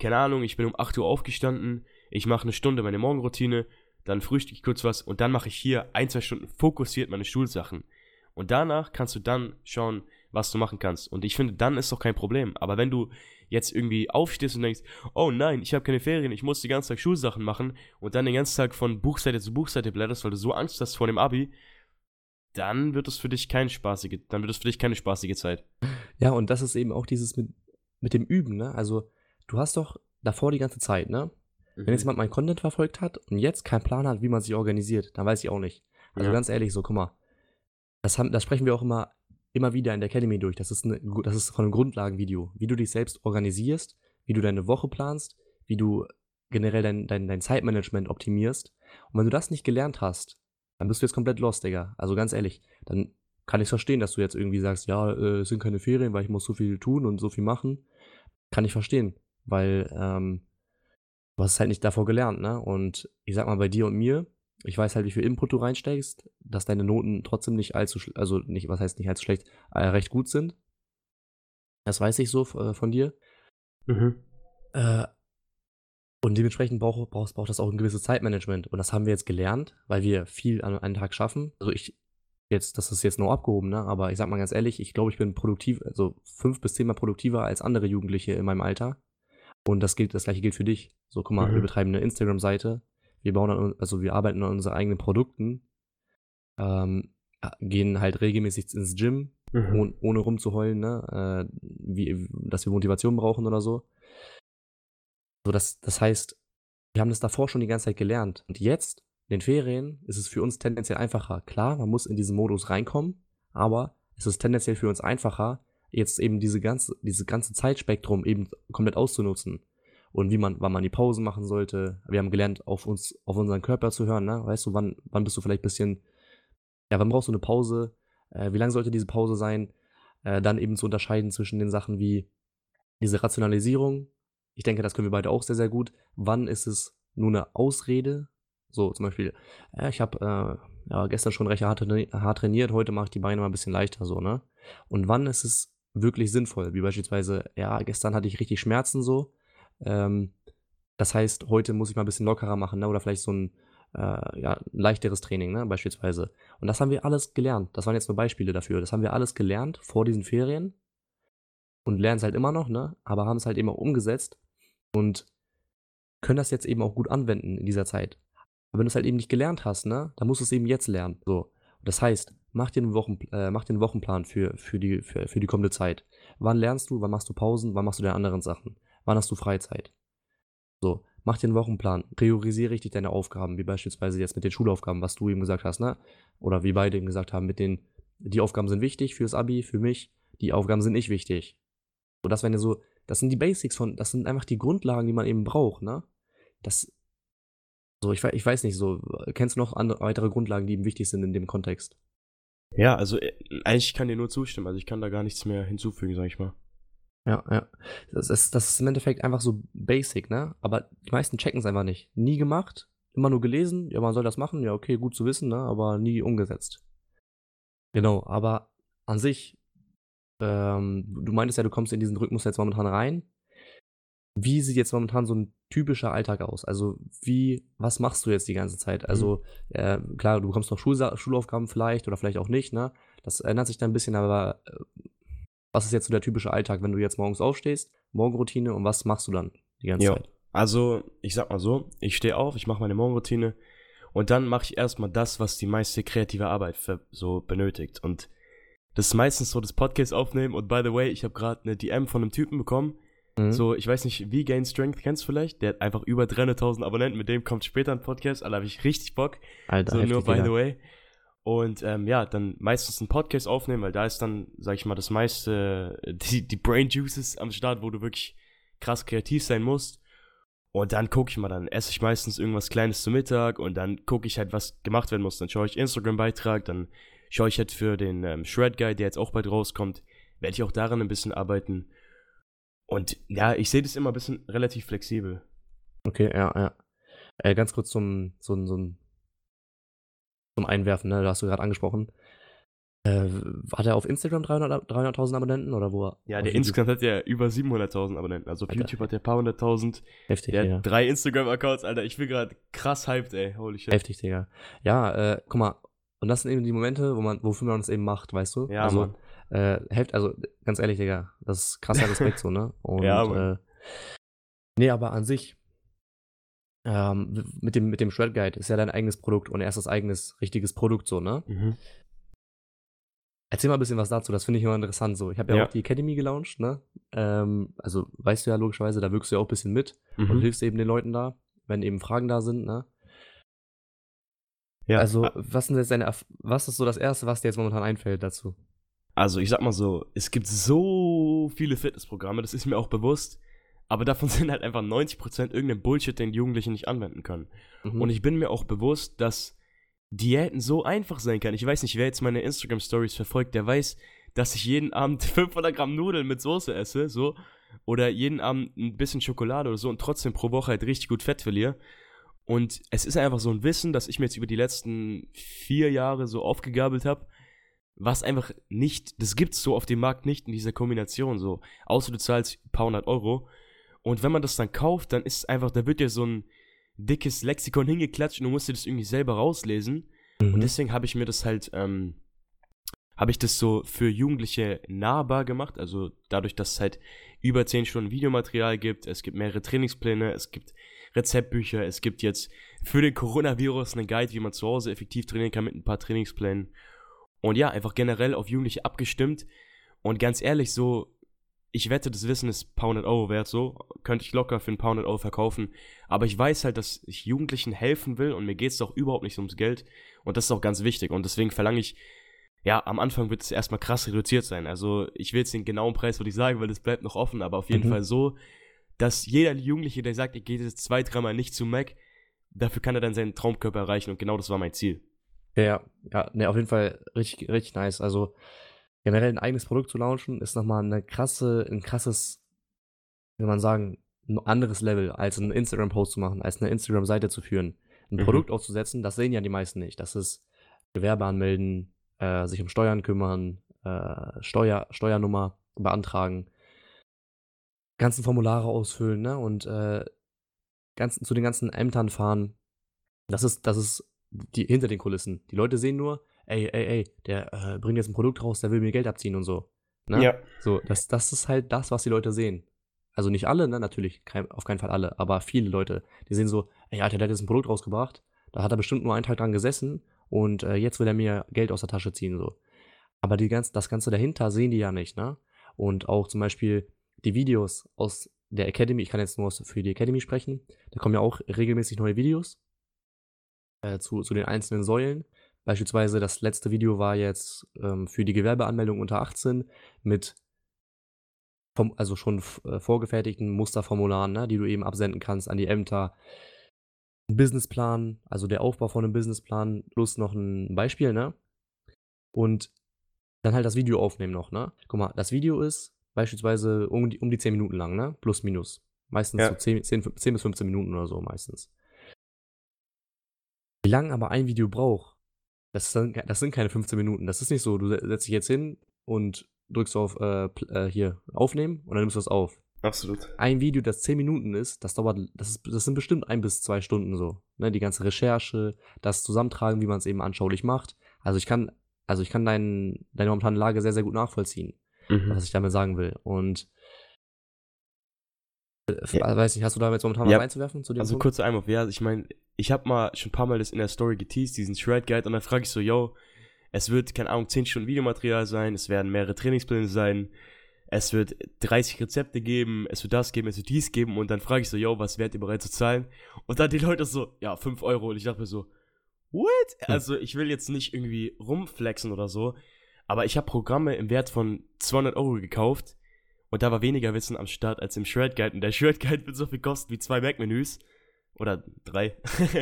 keine Ahnung, ich bin um 8 Uhr aufgestanden, ich mache eine Stunde meine Morgenroutine, dann frühstücke ich kurz was und dann mache ich hier ein, zwei Stunden fokussiert meine Schulsachen. Und danach kannst du dann schauen, was du machen kannst. Und ich finde, dann ist doch kein Problem. Aber wenn du jetzt irgendwie aufstehst und denkst, oh nein, ich habe keine Ferien, ich muss die ganze Tag Schulsachen machen und dann den ganzen Tag von Buchseite zu Buchseite blätterst, weil du so Angst hast vor dem Abi, dann wird es für dich keine spaßige, dann wird es für dich keine spaßige Zeit. Ja, und das ist eben auch dieses mit, mit dem Üben, ne? Also, du hast doch davor die ganze Zeit, ne? Mhm. Wenn jetzt mhm. jemand meinen Content verfolgt hat und jetzt keinen Plan hat, wie man sich organisiert, dann weiß ich auch nicht. Also ja. ganz ehrlich, so, guck mal, das, haben, das sprechen wir auch immer, immer wieder in der Academy durch. Das ist, eine, das ist von einem Grundlagenvideo. Wie du dich selbst organisierst, wie du deine Woche planst, wie du generell dein, dein, dein Zeitmanagement optimierst. Und wenn du das nicht gelernt hast, dann bist du jetzt komplett lost, Digga. Also ganz ehrlich, dann kann ich verstehen, dass du jetzt irgendwie sagst, ja, äh, es sind keine Ferien, weil ich muss so viel tun und so viel machen. Kann ich verstehen, weil ähm, du hast halt nicht davor gelernt, ne? Und ich sag mal, bei dir und mir, ich weiß halt, wie viel Input du reinsteckst, dass deine Noten trotzdem nicht allzu, also nicht, was heißt nicht allzu schlecht, äh, recht gut sind. Das weiß ich so äh, von dir. Mhm. Äh, und dementsprechend braucht, braucht, braucht das auch ein gewisses Zeitmanagement. Und das haben wir jetzt gelernt, weil wir viel an einem Tag schaffen. Also ich, jetzt, das ist jetzt nur abgehoben, ne? aber ich sag mal ganz ehrlich, ich glaube, ich bin produktiv, also fünf bis zehnmal produktiver als andere Jugendliche in meinem Alter. Und das gilt, das gleiche gilt für dich. So, guck mal, mhm. wir betreiben eine Instagram-Seite, wir bauen an, also wir arbeiten an unseren eigenen Produkten, ähm, gehen halt regelmäßig ins Gym, mhm. ohne, ohne rumzuheulen, ne? Äh, wie, dass wir Motivation brauchen oder so. So, das, das heißt, wir haben das davor schon die ganze Zeit gelernt. Und jetzt, in den Ferien, ist es für uns tendenziell einfacher. Klar, man muss in diesen Modus reinkommen, aber es ist tendenziell für uns einfacher, jetzt eben diese ganze, dieses ganze Zeitspektrum eben komplett auszunutzen und wie man, wann man die Pausen machen sollte. Wir haben gelernt, auf uns, auf unseren Körper zu hören, ne? Weißt du, wann, wann bist du vielleicht ein bisschen, ja, wann brauchst du eine Pause? Äh, wie lang sollte diese Pause sein? Äh, dann eben zu unterscheiden zwischen den Sachen wie diese Rationalisierung. Ich denke, das können wir beide auch sehr, sehr gut. Wann ist es nur eine Ausrede? So, zum Beispiel, äh, ich habe äh, ja, gestern schon recht hart, hart trainiert, heute mache ich die Beine mal ein bisschen leichter, so, ne? Und wann ist es wirklich sinnvoll? Wie beispielsweise, ja, gestern hatte ich richtig Schmerzen so, ähm, das heißt, heute muss ich mal ein bisschen lockerer machen, ne? oder vielleicht so ein, äh, ja, ein leichteres Training, ne? beispielsweise. Und das haben wir alles gelernt. Das waren jetzt nur Beispiele dafür. Das haben wir alles gelernt vor diesen Ferien und lernen es halt immer noch, ne? aber haben es halt eben auch umgesetzt und können das jetzt eben auch gut anwenden in dieser Zeit. Aber wenn du es halt eben nicht gelernt hast, ne, dann musst du es eben jetzt lernen. So. Das heißt, mach dir einen, Wochen, äh, mach dir einen Wochenplan für, für, die, für, für die kommende Zeit. Wann lernst du, wann machst du Pausen, wann machst du deine anderen Sachen? Wann hast du Freizeit? So, mach dir einen Wochenplan. Priorisiere richtig deine Aufgaben, wie beispielsweise jetzt mit den Schulaufgaben, was du eben gesagt hast, ne? Oder wie beide eben gesagt haben, mit den, die Aufgaben sind wichtig fürs Abi, für mich, die Aufgaben sind nicht wichtig. So, das wären ja so, das sind die Basics von, das sind einfach die Grundlagen, die man eben braucht, ne? Das, so, ich, ich weiß nicht, so, kennst du noch andere, weitere Grundlagen, die eben wichtig sind in dem Kontext? Ja, also äh, eigentlich kann dir nur zustimmen, also ich kann da gar nichts mehr hinzufügen, sag ich mal. Ja, ja. Das ist, das ist im Endeffekt einfach so basic, ne? Aber die meisten checken es einfach nicht. Nie gemacht, immer nur gelesen, ja, man soll das machen, ja, okay, gut zu wissen, ne? Aber nie umgesetzt. Genau, aber an sich, ähm, du meintest ja, du kommst in diesen Rhythmus jetzt momentan rein. Wie sieht jetzt momentan so ein typischer Alltag aus? Also, wie, was machst du jetzt die ganze Zeit? Also, mhm. äh, klar, du bekommst noch Schulsa Schulaufgaben vielleicht oder vielleicht auch nicht, ne? Das ändert sich dann ein bisschen, aber äh, was ist jetzt so der typische Alltag, wenn du jetzt morgens aufstehst, Morgenroutine und was machst du dann die ganze jo. Zeit? Also, ich sag mal so, ich stehe auf, ich mache meine Morgenroutine und dann mache ich erstmal das, was die meiste kreative Arbeit für, so benötigt. Und das ist meistens so das Podcast aufnehmen. Und by the way, ich habe gerade eine DM von einem Typen bekommen. Mhm. So, ich weiß nicht, wie Gain Strength kennst du vielleicht? Der hat einfach über 300.000 Abonnenten. Mit dem kommt später ein Podcast. Alter, habe ich richtig Bock. Alter, so, nur by the way. Und ähm, ja, dann meistens einen Podcast aufnehmen, weil da ist dann, sag ich mal, das meiste, die, die Brain Juices am Start, wo du wirklich krass kreativ sein musst. Und dann gucke ich mal, dann esse ich meistens irgendwas Kleines zu Mittag und dann gucke ich halt, was gemacht werden muss. Dann schaue ich Instagram-Beitrag, dann schaue ich halt für den ähm, Shred Guy, der jetzt auch bald rauskommt, werde ich auch daran ein bisschen arbeiten. Und ja, ich sehe das immer ein bisschen relativ flexibel. Okay, ja, ja. Äh, ganz kurz zum, so ein zum Einwerfen, ne? da hast du gerade angesprochen. Äh, hat er auf Instagram 300 300.000 Abonnenten oder wo? Ja, der insgesamt hat ja über 700.000 Abonnenten. Also auf Alter. YouTube hat der ein paar hunderttausend. Heftig, Der Digga. hat drei Instagram-Accounts, Alter. Ich bin gerade krass hyped, ey. Holy shit. Heftig, Digga. Ja, äh, guck mal. Und das sind eben die Momente, wo man, wofür man es eben macht, weißt du? Ja, also. Äh, heft, also ganz ehrlich, Digga, das ist krasser Respekt so, ne? Und, Ja, Mann. Äh, nee, aber an sich, ähm, mit dem, mit dem Shred Guide ist ja dein eigenes Produkt und erstes eigenes, richtiges Produkt so, ne? Mhm. Erzähl mal ein bisschen was dazu, das finde ich immer interessant so. Ich habe ja, Ja. auch die Academy gelauncht, ne? Ähm, also weißt du ja logischerweise, da wirkst du ja auch ein bisschen mit und Mhm. hilfst eben den Leuten da, wenn eben Fragen da sind, ne? Ja, Also, a- was sind jetzt deine, was ist so das Erste, was dir jetzt momentan einfällt dazu? also ich sag mal so, es gibt so viele Fitnessprogramme, das ist mir auch bewusst. Aber davon sind halt einfach 90% irgendein Bullshit, den die Jugendlichen nicht anwenden können. Mhm. Und ich bin mir auch bewusst, dass Diäten so einfach sein kann. Ich weiß nicht, wer jetzt meine Instagram-Stories verfolgt, der weiß, dass ich jeden Abend 500 Gramm Nudeln mit Soße esse, so. Oder jeden Abend ein bisschen Schokolade oder so und trotzdem pro Woche halt richtig gut Fett verliere. Und es ist einfach so ein Wissen, das ich mir jetzt über die letzten vier Jahre so aufgegabelt habe, was einfach nicht, das gibt's so auf dem Markt nicht in dieser Kombination so. Außer du zahlst ein paar hundert Euro. Und wenn man das dann kauft, dann ist es einfach, da wird dir so ein dickes Lexikon hingeklatscht und du musst dir das irgendwie selber rauslesen. Mhm. Und deswegen habe ich mir das halt, ähm, habe ich das so für Jugendliche nahbar gemacht. Also dadurch, dass es halt über 10 Stunden Videomaterial gibt, es gibt mehrere Trainingspläne, es gibt Rezeptbücher, es gibt jetzt für den Coronavirus einen Guide, wie man zu Hause effektiv trainieren kann mit ein paar Trainingsplänen. Und ja, einfach generell auf Jugendliche abgestimmt. Und ganz ehrlich, so, ich wette, das Wissen ist paar hundert Euro wert, so. Könnte ich locker für ein paar hundert Euro verkaufen. Aber ich weiß halt, dass ich Jugendlichen helfen will und mir geht es doch überhaupt nicht ums Geld. Und das ist auch ganz wichtig. Und deswegen verlange ich, ja, am Anfang wird es erstmal krass reduziert sein. Also ich will jetzt den genauen Preis, würde ich sagen, weil das bleibt noch offen, aber auf jeden Mhm. Fall so, dass jeder Jugendliche, der sagt, ich gehe jetzt zwei, dreimal nicht zu Mac, dafür kann er dann seinen Traumkörper erreichen und genau das war mein Ziel. Ja, ja, ne, auf jeden Fall richtig, richtig nice. Also generell ein eigenes Produkt zu launchen, ist nochmal eine krasse, ein krasses, wie man sagen, ein anderes Level, als einen Instagram-Post zu machen, als eine Instagram-Seite zu führen. Ein Mhm. Produkt aufzusetzen, das sehen ja die meisten nicht. Das ist Gewerbe anmelden, äh, sich um Steuern kümmern, äh, Steuer, Steuernummer beantragen, ganzen Formulare ausfüllen, ne? Und äh, ganzen, zu den ganzen Ämtern fahren. Das ist, das ist die, hinter den Kulissen. Die Leute sehen nur, ey, ey, ey, der äh, bringt jetzt ein Produkt raus, der will mir Geld abziehen und so. Ne? So, das, das ist halt das, was die Leute sehen. Also nicht alle, ne, natürlich, kein, auf keinen Fall alle, aber viele Leute, die sehen so, ey, Alter, der hat jetzt ein Produkt rausgebracht, da hat er bestimmt nur einen Tag dran gesessen und äh, jetzt will er mir Geld aus der Tasche ziehen, so. Aber die ganz, das Ganze dahinter sehen die ja nicht, ne? Und auch zum Beispiel die Videos aus der Academy, ich kann jetzt nur für die Academy sprechen, da kommen ja auch regelmäßig neue Videos äh, zu, zu den einzelnen Säulen. Beispielsweise das letzte Video war jetzt ähm, für die Gewerbeanmeldung unter 18 mit vom, also schon äh, vorgefertigten Musterformularen, ne, die du eben absenden kannst an die Ämter. Ein Businessplan, also der Aufbau von einem Businessplan, plus noch ein Beispiel, ne? Und dann halt das Video aufnehmen noch, ne? Guck mal, das Video ist beispielsweise um die, um die 10 Minuten lang, ne? Plus, minus. Meistens Ja. so 10, 10, 10 bis 15 Minuten oder so meistens. Wie lange aber ein Video braucht, das sind, das sind keine 15 Minuten. Das ist nicht so, du se- setzt dich jetzt hin und drückst auf äh, äh, hier aufnehmen und dann nimmst du das auf. Absolut. Ein Video, das 10 Minuten ist, das dauert, das, ist, das sind bestimmt ein bis zwei Stunden so. Ne? Die ganze Recherche, das Zusammentragen, wie man es eben anschaulich macht. Also ich kann, also ich kann dein, deine momentane Lage sehr, sehr gut nachvollziehen, Mhm. was ich damit sagen will. Und äh, Ja. weiß nicht, hast du da jetzt momentan Ja. was einzuwerfen zu dem Also Punkt? kurzer Einwurf, ja, ich meine, ich habe mal schon ein paar Mal das in der Story geteased, diesen Shred Guide, und dann frage ich so, yo, es wird, keine Ahnung, 10 Stunden Videomaterial sein, es werden mehrere Trainingspläne sein, es wird 30 Rezepte geben, es wird das geben, es wird dies geben, und dann frage ich so, yo, was wärt ihr bereit zu zahlen? Und dann die Leute so, ja, 5 Euro, und ich dachte mir so, what? Hm. Also ich will jetzt nicht irgendwie rumflexen oder so, aber ich habe Programme im Wert von 200 Euro gekauft, und da war weniger Wissen am Start als im Shred Guide, und der Shred Guide wird so viel kosten wie zwei Mac-Menüs. Oder drei.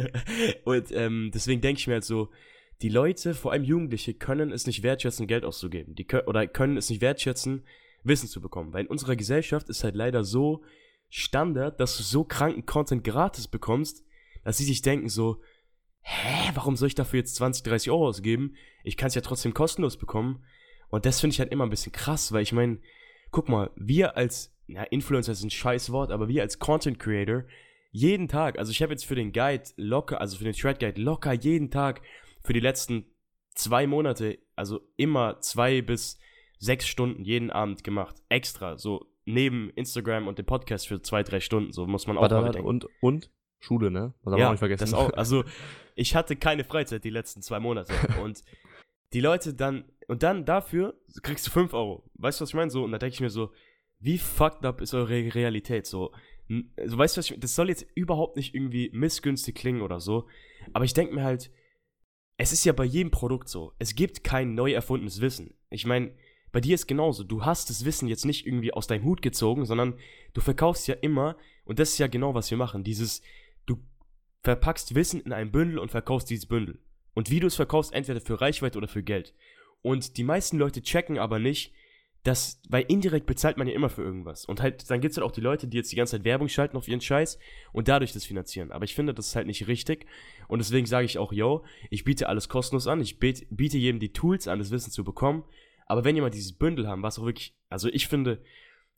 und ähm, deswegen denke ich mir halt so, die Leute, vor allem Jugendliche, können es nicht wertschätzen, Geld auszugeben. Die kö oder können es nicht wertschätzen, Wissen zu bekommen. Weil in unserer Gesellschaft ist halt leider so Standard, dass du so kranken Content gratis bekommst, dass sie sich denken so, hä, warum soll ich dafür jetzt 20, 30 Euro ausgeben? Ich kann es ja trotzdem kostenlos bekommen. Und das finde ich halt immer ein bisschen krass, weil ich meine, guck mal, wir als, ja, Influencer ist ein scheiß Wort, aber wir als Content Creator, jeden Tag, also ich habe jetzt für den Guide locker, also für den Shred Guide locker jeden Tag für die letzten zwei Monate, also immer zwei bis sechs Stunden jeden Abend gemacht. Extra, so neben Instagram und dem Podcast für zwei, drei Stunden, so muss man auch mal denken. Und, und Schule, ne? Das haben ja, wir auch nicht vergessen. Das auch, also ich hatte keine Freizeit die letzten zwei Monate und die Leute dann, und dann dafür kriegst du fünf Euro. Weißt du, was ich meine? So, und da denke ich mir so, wie fucked up ist eure Realität? So, so weißt du, was ich, das soll jetzt überhaupt nicht irgendwie missgünstig klingen oder so, aber ich denke mir halt, es ist ja bei jedem Produkt so. Es gibt kein neu erfundenes Wissen. Ich meine, bei dir ist genauso. Du hast das Wissen jetzt nicht irgendwie aus deinem Hut gezogen, sondern du verkaufst ja immer, und das ist ja genau, was wir machen. Dieses, verpackst Wissen in ein Bündel und verkaufst dieses Bündel. Und wie du es verkaufst, entweder für Reichweite oder für Geld. Und die meisten Leute checken aber nicht, dass, weil indirekt bezahlt man ja immer für irgendwas. Und halt, dann gibt es halt auch die Leute, die jetzt die ganze Zeit Werbung schalten auf ihren Scheiß und dadurch das finanzieren. Aber ich finde, das ist halt nicht richtig. Und deswegen sage ich auch, yo, ich biete alles kostenlos an. Ich biete jedem die Tools an, das Wissen zu bekommen. Aber wenn jemand dieses Bündel haben, was auch wirklich, also ich finde,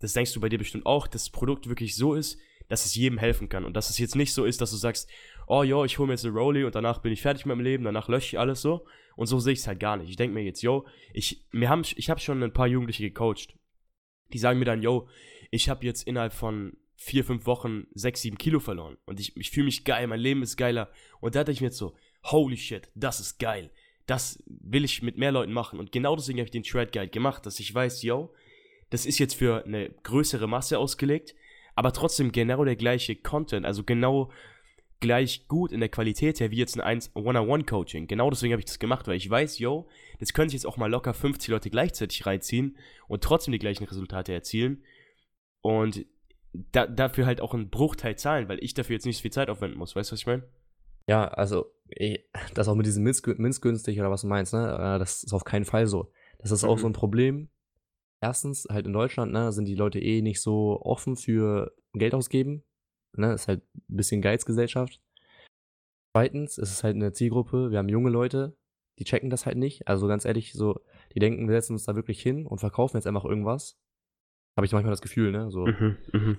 das denkst du bei dir bestimmt auch, dass das Produkt wirklich so ist, dass es jedem helfen kann. Und dass es jetzt nicht so ist, dass du sagst, oh yo, ich hole mir jetzt eine Rolli und danach bin ich fertig mit meinem Leben, danach lösche ich alles so. Und so sehe ich es halt gar nicht. Ich denke mir jetzt, yo, ich, mir haben, ich habe schon ein paar Jugendliche gecoacht. Die sagen mir dann, yo, ich habe jetzt innerhalb von vier, fünf Wochen sechs, sieben Kilo verloren. Und ich, ich fühle mich geil, mein Leben ist geiler. Und da dachte ich mir jetzt so, holy shit, das ist geil. Das will ich mit mehr Leuten machen. Und genau deswegen habe ich den Shred Guide gemacht, dass ich weiß, yo, das ist jetzt für eine größere Masse ausgelegt, aber trotzdem genau der gleiche Content, also genau gleich gut in der Qualität her wie jetzt ein One-on-One-Coaching. Genau deswegen habe ich das gemacht, weil ich weiß, yo, das können sich jetzt auch mal locker 50 Leute gleichzeitig reinziehen und trotzdem die gleichen Resultate erzielen. Und da, dafür halt auch einen Bruchteil zahlen, weil ich dafür jetzt nicht so viel Zeit aufwenden muss. Weißt du, was ich meine? Ja, also, das auch mit diesem Minzgünstig oder was du meinst, ne? Äh, das ist auf keinen Fall so. Das ist auch mhm. so ein Problem. Erstens, halt in Deutschland, ne, sind die Leute eh nicht so offen für Geld ausgeben. Ne, ist halt ein bisschen Geizgesellschaft. Zweitens ist es halt eine Zielgruppe, wir haben junge Leute, die checken das halt nicht. Also ganz ehrlich, so, die denken, wir setzen uns da wirklich hin und verkaufen jetzt einfach irgendwas. Habe ich manchmal das Gefühl, ne? So. Mhm, mh.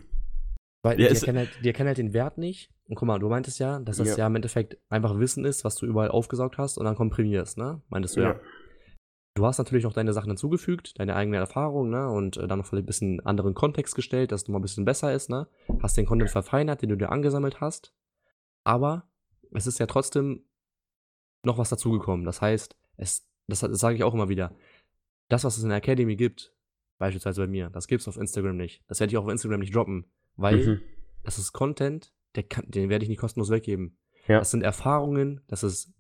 Weil ja, die, erkennen halt, die erkennen halt den Wert nicht. Und guck mal, du meintest ja, dass das ja. ja im Endeffekt einfach Wissen ist, was du überall aufgesaugt hast und dann komprimierst, ne? Meintest du ja. ja. Du hast natürlich noch deine Sachen hinzugefügt, deine eigene Erfahrung, ne? Und äh, dann noch vielleicht ein bisschen anderen Kontext gestellt, dass es mal ein bisschen besser ist, ne? Hast den Content verfeinert, den du dir angesammelt hast. Aber es ist ja trotzdem noch was dazugekommen. Das heißt, es, das, das sage ich auch immer wieder. Das, was es in der Academy gibt, beispielsweise bei mir, das gibt es auf Instagram nicht. Das werde ich auch auf Instagram nicht droppen, weil mhm. das ist Content, kann, den werde ich nicht kostenlos weggeben. Ja. Das sind Erfahrungen, das ist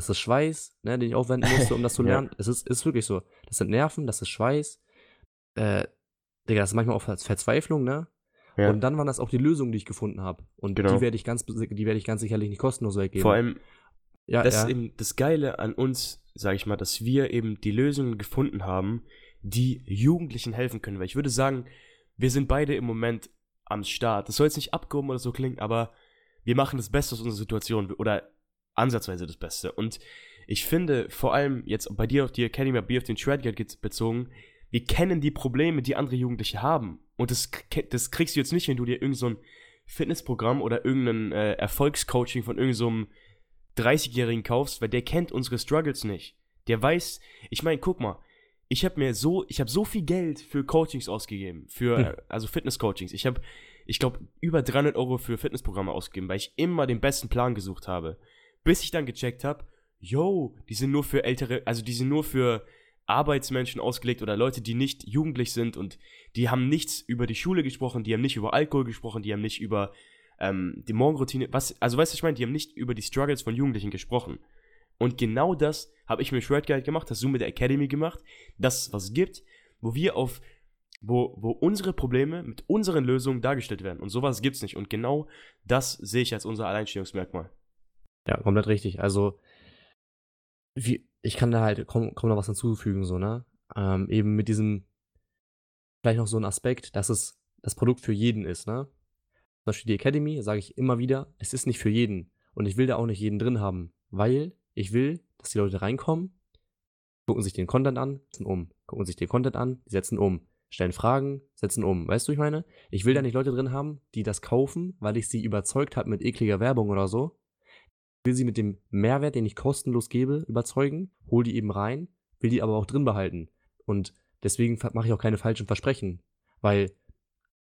das ist Schweiß, ne, den ich aufwenden musste, um das zu lernen. ja. Es ist, ist wirklich so. Das sind Nerven, das ist Schweiß. Äh, Digga, das ist manchmal auch Verzweiflung, ne? Ja. Und dann waren das auch die Lösungen, die ich gefunden habe. Und genau. die werde ich ganz, die werde ich ganz sicherlich nicht kostenlos weggeben. Vor allem, ja, das ja. ist eben das Geile an uns, sage ich mal, dass wir eben die Lösungen gefunden haben, die Jugendlichen helfen können. Weil ich würde sagen, wir sind beide im Moment am Start. Das soll jetzt nicht abgehoben oder so klingen, aber wir machen das Beste aus unserer Situation. Oder ansatzweise das Beste. Und ich finde, vor allem jetzt bei dir auf die Academy B auf den Shred Guide bezogen, wir kennen die Probleme, die andere Jugendliche haben. Und das, das kriegst du jetzt nicht, wenn du dir irgendein so Fitnessprogramm oder irgendein äh, Erfolgscoaching von irgendeinem so 30-Jährigen kaufst, weil der kennt unsere Struggles nicht. Der weiß, ich meine, guck mal, ich habe mir so, ich habe so viel Geld für Coachings ausgegeben, für, hm. also Fitness-Coachings. Ich habe, ich glaube, über 300 Euro für Fitnessprogramme ausgegeben, weil ich immer den besten Plan gesucht habe. Bis ich dann gecheckt habe, yo, die sind nur für ältere, also die sind nur für Arbeitsmenschen ausgelegt oder Leute, die nicht jugendlich sind und die haben nichts über die Schule gesprochen, die haben nicht über Alkohol gesprochen, die haben nicht über ähm, die Morgenroutine, was, also weißt du, ich meine, die haben nicht über die Struggles von Jugendlichen gesprochen. Und genau das habe ich mit Shred Guide gemacht, das du mit der Academy gemacht, das es was gibt, wo wir auf, wo, wo unsere Probleme mit unseren Lösungen dargestellt werden. Und sowas gibt es nicht. Und genau das sehe ich als unser Alleinstellungsmerkmal. Ja, komplett richtig. Also, wie, ich kann da halt kaum, kaum noch was hinzufügen, so, ne? Ähm, eben mit diesem, vielleicht noch so ein Aspekt, dass es das Produkt für jeden ist, ne? Zum Beispiel die Academy, sage ich immer wieder, es ist nicht für jeden. Und ich will da auch nicht jeden drin haben. weil ich will, dass die Leute reinkommen, gucken sich den Content an, setzen um. Gucken sich den Content an, setzen um. Stellen Fragen, setzen um. Weißt du, ich meine? Ich will da nicht Leute drin haben, die das kaufen, weil ich sie überzeugt habe mit ekliger Werbung oder so. Will sie mit dem Mehrwert, den ich kostenlos gebe, überzeugen, hol die eben rein, will die aber auch drin behalten. Und deswegen mache ich auch keine falschen Versprechen. Weil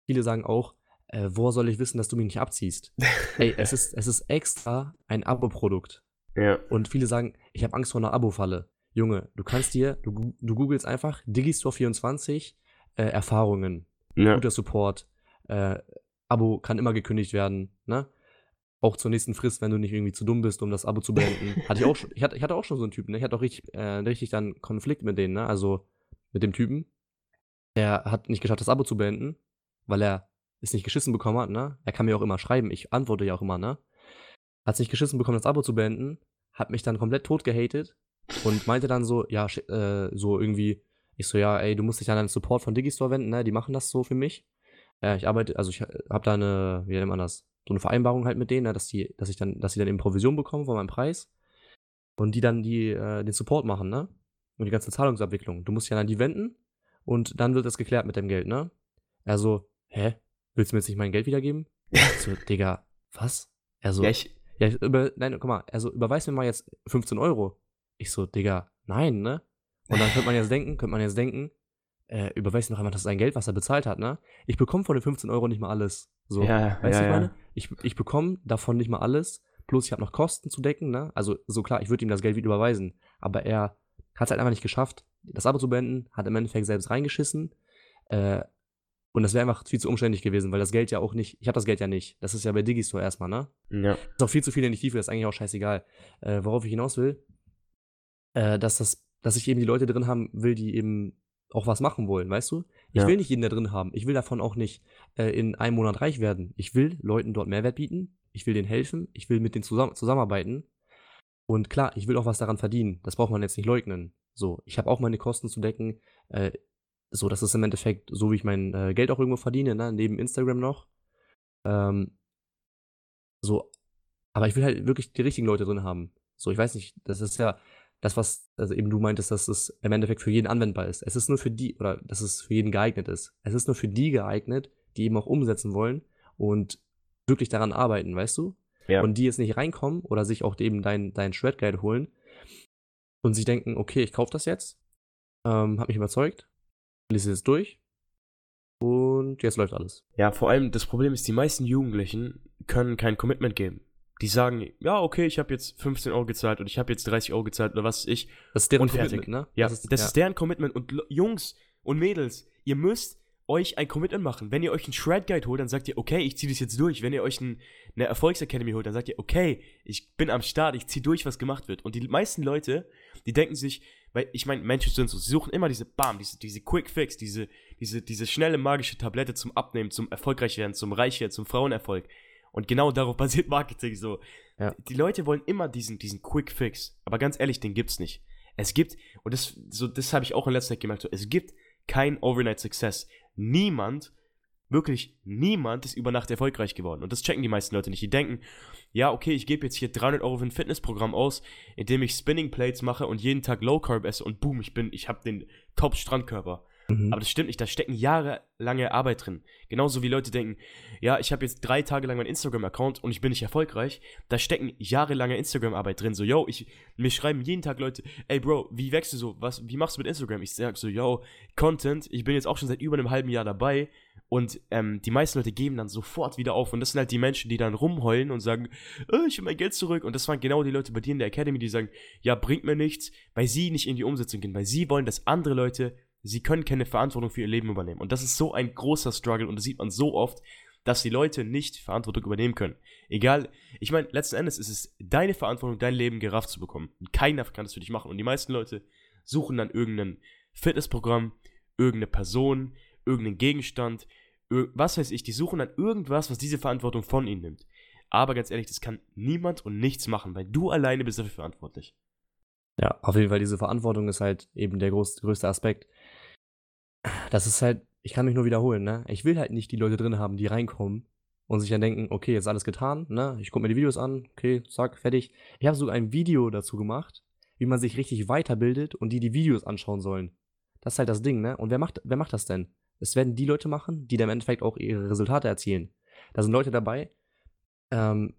viele sagen auch, äh, woher soll ich wissen, dass du mich nicht abziehst? Ey, es ist, es ist extra ein Abo-Produkt. Ja. Und viele sagen, ich habe Angst vor einer Abo-Falle. Junge, du kannst dir, du, du googelst einfach Digistore24 äh, Erfahrungen, Ja. guter Support, äh, Abo kann immer gekündigt werden, ne? Auch zur nächsten Frist, wenn du nicht irgendwie zu dumm bist, um das Abo zu beenden. hatte ich auch schon, ich hatte, ich hatte auch schon so einen Typen, ne? Ich hatte auch richtig, äh, richtig dann Konflikt mit denen, ne? Also mit dem Typen. Der hat nicht geschafft, das Abo zu beenden, weil er es nicht geschissen bekommen hat, ne? Er kann mir auch immer schreiben, ich antworte ja auch immer, ne? Hat es nicht geschissen bekommen, das Abo zu beenden, hat mich dann komplett tot gehatet und meinte dann so, ja, äh, so irgendwie, ich so, ja, ey, du musst dich an den Support von Digistore wenden, ne? Die machen das so für mich. Äh, ich arbeite, also ich habe da eine, wie nennt man das? So eine Vereinbarung halt mit denen, ne? dass die, dass ich dann, dass sie dann eben Provision bekommen von meinem Preis und die dann die, äh, den Support machen, ne? Und die ganze Zahlungsabwicklung. Du musst dich an die wenden und dann wird das geklärt mit dem Geld, ne? Also, hä? Willst du mir jetzt nicht mein Geld wiedergeben? Ich so, Digga, was? Also, ja, ich, ja, ich über, nein, guck mal, also überweis mir mal jetzt 15 Euro. Ich so, Digga, nein, ne? Und dann könnte man jetzt denken, könnte man jetzt denken, äh, überweis noch einmal das sein Geld, was er bezahlt hat, ne? Ich bekomme von den 15 Euro nicht mal alles. So, ja, weißt du, ja, ich meine? ja. Ich, ich bekomme davon nicht mal alles, plus ich habe noch Kosten zu decken, ne? Also, so klar, ich würde ihm das Geld wieder überweisen, aber er hat es halt einfach nicht geschafft, das Abo zu beenden, hat im Endeffekt selbst reingeschissen, äh, und das wäre einfach viel zu umständlich gewesen, weil das Geld ja auch nicht, ich habe das Geld ja nicht. Das ist ja bei Digistore erstmal, ne? Ja. ist auch viel zu viel in die Tiefe, ist eigentlich auch scheißegal. Äh, worauf ich hinaus will, äh, dass, das, dass ich eben die Leute drin haben will, die eben auch was machen wollen, weißt du? Ich Ja. will nicht jeden da drin haben. Ich will davon auch nicht äh, in einem Monat reich werden. Ich will Leuten dort Mehrwert bieten. Ich will denen helfen. Ich will mit denen zusammen, zusammenarbeiten. Und klar, ich will auch was daran verdienen. Das braucht man jetzt nicht leugnen. So, ich habe auch meine Kosten zu decken. Äh, so, das ist im Endeffekt so, wie ich mein äh, Geld auch irgendwo verdiene, ne? neben Instagram noch. Ähm, so, aber ich will halt wirklich die richtigen Leute drin haben. So, ich weiß nicht, das ist ja das, was also eben du meintest, dass es im Endeffekt für jeden anwendbar ist. Es ist nur für die, oder dass es für jeden geeignet ist. Es ist nur für die geeignet, die eben auch umsetzen wollen und wirklich daran arbeiten, weißt du? Ja. Und die jetzt nicht reinkommen oder sich auch eben dein, dein Shred Guide holen und sich denken, okay, ich kaufe das jetzt, ähm, hab mich überzeugt, lese es jetzt durch und jetzt läuft alles. Ja, vor allem das Problem ist, die meisten Jugendlichen können kein Commitment geben. Die sagen, ja, okay, ich habe jetzt 15 Euro gezahlt und ich habe jetzt 30 Euro gezahlt oder was weiß ich. Das ist deren Und fertig. Commitment, ne? Ja, das ist, deren Commitment. Und Jungs und Mädels, ihr müsst euch ein Commitment machen. Wenn ihr euch einen Shred Guide holt, dann sagt ihr, okay, ich ziehe das jetzt durch. Wenn ihr euch ein, eine Erfolgsacademy holt, dann sagt ihr, okay, ich bin am Start, ich ziehe durch, was gemacht wird. Und die meisten Leute, die denken sich, weil ich meine, Menschen sind so, sie suchen immer diese Bam, diese, diese Quick Fix, diese, diese, diese schnelle magische Tablette zum Abnehmen, zum erfolgreich werden, zum reich werden, zum Frauenerfolg. Und genau darauf basiert Marketing so. Ja. Die Leute wollen immer diesen, diesen Quick Fix. Aber ganz ehrlich, den gibt's nicht. Es gibt, und das, so, das habe ich auch in letzter Zeit gemerkt, so, es gibt kein Overnight Success. Niemand, wirklich niemand ist über Nacht erfolgreich geworden. Und das checken die meisten Leute nicht. Die denken, ja, okay, ich gebe jetzt hier 300 Euro für ein Fitnessprogramm aus, indem ich Spinning Plates mache und jeden Tag Low Carb esse und boom, ich bin, ich habe den Top Strandkörper. Mhm. Aber das stimmt nicht, da stecken jahrelange Arbeit drin. Genauso wie Leute denken, ja, ich habe jetzt drei Tage lang meinen Instagram-Account und ich bin nicht erfolgreich. Da stecken jahrelange Instagram-Arbeit drin. So, yo, ich, mir schreiben jeden Tag Leute, ey Bro, wie wächst du so? Was, wie machst du mit Instagram? Ich sag so, yo, Content, ich bin jetzt auch schon seit über einem halben Jahr dabei und ähm, die meisten Leute geben dann sofort wieder auf. Und das sind halt die Menschen, die dann rumheulen und sagen, äh, ich will mein Geld zurück. Und das waren genau die Leute bei dir in der Academy, die sagen, ja, bringt mir nichts, weil sie nicht in die Umsetzung gehen, weil sie wollen, dass andere Leute sie können keine Verantwortung für ihr Leben übernehmen. Und das ist so ein großer Struggle und das sieht man so oft, dass die Leute nicht Verantwortung übernehmen können. Egal, ich meine, letzten Endes ist es deine Verantwortung, dein Leben gerafft zu bekommen. Und keiner kann das für dich machen. Und die meisten Leute suchen dann irgendein Fitnessprogramm, irgendeine Person, irgendeinen Gegenstand, was weiß ich, die suchen dann irgendwas, was diese Verantwortung von ihnen nimmt. Aber ganz ehrlich, das kann niemand und nichts machen, weil du alleine bist dafür verantwortlich. Ja, auf jeden Fall, diese Verantwortung ist halt eben der groß, größte Aspekt. Das ist halt, ich kann mich nur wiederholen, ne? Ich will halt nicht die Leute drin haben, die reinkommen und sich dann denken, okay, jetzt ist alles getan, ne? Ich gucke mir die Videos an, okay, zack, fertig. Ich habe sogar ein Video dazu gemacht, wie man sich richtig weiterbildet und die die Videos anschauen sollen. Das ist halt das Ding, ne? Und wer macht, wer macht das denn? Es werden die Leute machen, die dann im Endeffekt auch ihre Resultate erzielen. Da sind Leute dabei, ähm,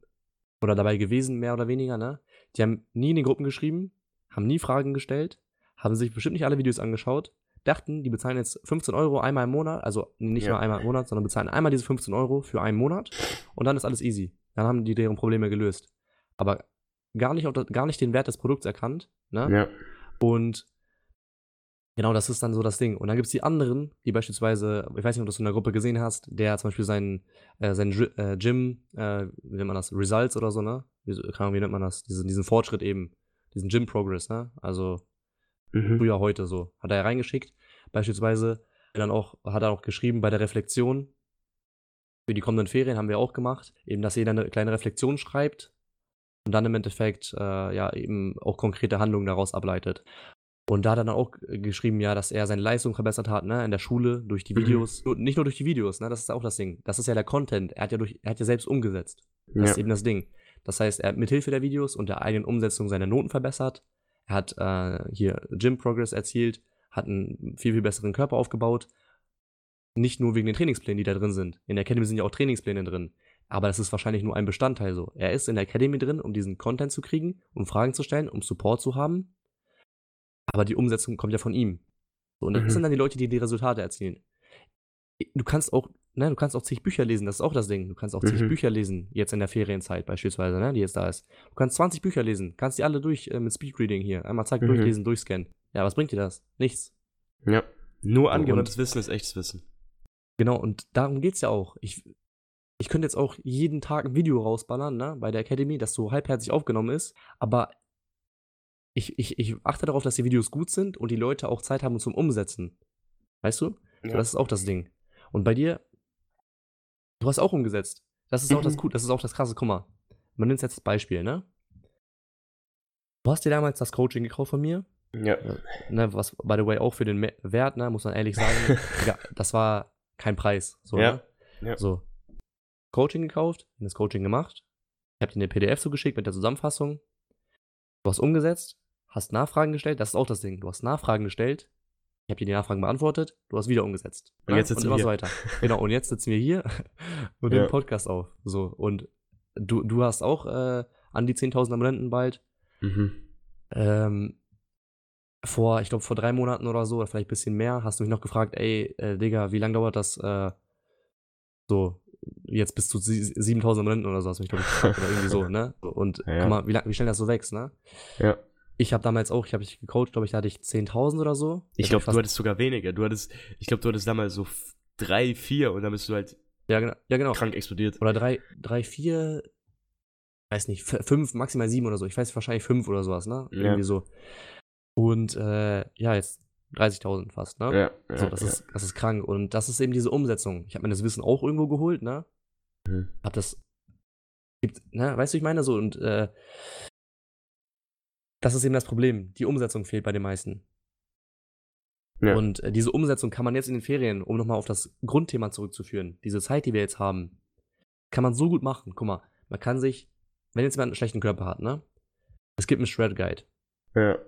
oder dabei gewesen, mehr oder weniger, ne? Die haben nie in den Gruppen geschrieben, haben nie Fragen gestellt, haben sich bestimmt nicht alle Videos angeschaut, dachten, die bezahlen jetzt 15 Euro einmal im Monat, also nicht ja. nur einmal im Monat, sondern bezahlen einmal diese 15 Euro für einen Monat und dann ist alles easy. Dann haben die deren Probleme gelöst. Aber gar nicht, gar nicht den Wert des Produkts erkannt, ne? Ja. Und Genau, das ist dann so das Ding. Und dann gibt es die anderen, die beispielsweise, ich weiß nicht, ob du das in der Gruppe gesehen hast, der zum Beispiel seinen, äh, seinen äh, Gym, äh, wie nennt man das, Results oder so, ne? Wie, wie nennt man das? Diesen, diesen Fortschritt eben, diesen Gym Progress, ne? Also mhm. früher, heute so. Hat er ja reingeschickt. Beispielsweise dann auch, hat er auch geschrieben bei der Reflexion, für die kommenden Ferien haben wir auch gemacht, eben, dass jeder eine kleine Reflexion schreibt und dann im Endeffekt äh, ja eben auch konkrete Handlungen daraus ableitet. Und da hat er dann auch geschrieben, ja, dass er seine Leistung verbessert hat, ne, in der Schule, durch die mhm. Videos. Mhm. Nicht nur durch die Videos, ne, das ist auch das Ding. Das ist ja der Content. Er hat ja durch, er hat ja selbst umgesetzt. Das ja. ist eben das Ding. Das heißt, er hat mithilfe der Videos und der eigenen Umsetzung seine Noten verbessert. Er hat äh, hier Gym Progress erzielt, hat einen viel, viel besseren Körper aufgebaut. Nicht nur wegen den Trainingsplänen, die da drin sind. In der Academy sind ja auch Trainingspläne drin. Aber das ist wahrscheinlich nur ein Bestandteil so. Er ist in der Academy drin, um diesen Content zu kriegen, um Fragen zu stellen, um Support zu haben aber die Umsetzung kommt ja von ihm. So, und das mhm. sind dann die Leute, die die Resultate erzielen. Du kannst auch, ne, du kannst auch zig Bücher lesen, das ist auch das Ding. Du kannst auch zig mhm. Bücher lesen, jetzt in der Ferienzeit beispielsweise, ne, die jetzt da ist. Du kannst 20 Bücher lesen, kannst die alle durch äh, mit Speedreading hier. Einmal zack, mhm. durchlesen, durchscannen. Ja, was bringt dir das? Nichts. Ja. Nur angewandtes Wissen ist echtes Wissen. Genau, und darum geht's ja auch. Ich, ich könnte jetzt auch jeden Tag ein Video rausballern, ne, bei der Academy, das so halbherzig aufgenommen ist, aber ich, ich, ich achte darauf, dass die Videos gut sind und die Leute auch Zeit haben zum Umsetzen. Weißt du? Ja. So, das ist auch das Ding. Und bei dir, du hast auch umgesetzt. Das ist auch das mhm. das ist auch das krasse. Guck mal, man nimmt jetzt das Beispiel, ne? Du hast dir damals das Coaching gekauft von mir. Ja. Äh, ne, was, by the way, auch für den Wert, ne, muss man ehrlich sagen, ja, das war kein Preis. So, ja. Ne? ja. So. Coaching gekauft, das Coaching gemacht. Ich habe dir eine PDF zugeschickt mit der Zusammenfassung. Du hast umgesetzt hast Nachfragen gestellt, das ist auch das Ding. Du hast Nachfragen gestellt, ich habe dir die Nachfragen beantwortet, du hast wieder umgesetzt. Und ja? jetzt sitzen und immer wir so weiter. genau, und jetzt sitzen wir hier und ja. nehmen Podcast auf. So, und du, du hast auch äh, an die 10.000 Abonnenten bald. Mhm. Ähm, vor, ich glaube, vor drei Monaten oder so, oder vielleicht ein bisschen mehr, hast du mich noch gefragt, ey, äh, Digga, wie lange dauert das, äh, so, jetzt bis zu 7000 Abonnenten oder so, hast du mich, glaube ich, gefragt, oder irgendwie so, ne? Und ja. guck mal, wie, lang, wie schnell das so wächst, ne? Ja. Ich habe damals auch, ich habe dich gecoacht, glaube ich, da hatte ich 10.000 oder so. Ich glaube, du hattest sogar weniger. Du hattest, ich glaube, du hattest damals so drei, vier und dann bist du halt ja, genau, ja, genau. krank explodiert. Oder drei, drei, vier, weiß nicht, fünf, maximal sieben oder so. Ich weiß wahrscheinlich fünf oder sowas, ne? Ja. Irgendwie so. Und äh, ja, jetzt 30.000 fast, ne? Ja, ja, so, das, ja. Ist, das ist krank. Und das ist eben diese Umsetzung. Ich habe mir das Wissen auch irgendwo geholt, ne? Mhm. Hab das, gibt, ne? Weißt du, ich meine so. Und äh, das ist eben das Problem. Die Umsetzung fehlt bei den meisten. Ja. Und äh, diese Umsetzung kann man jetzt in den Ferien, um nochmal auf das Grundthema zurückzuführen, diese Zeit, die wir jetzt haben, kann man so gut machen. Guck mal, man kann sich, wenn jetzt jemand einen schlechten Körper hat, ne? Es gibt einen Shred Guide. Ja.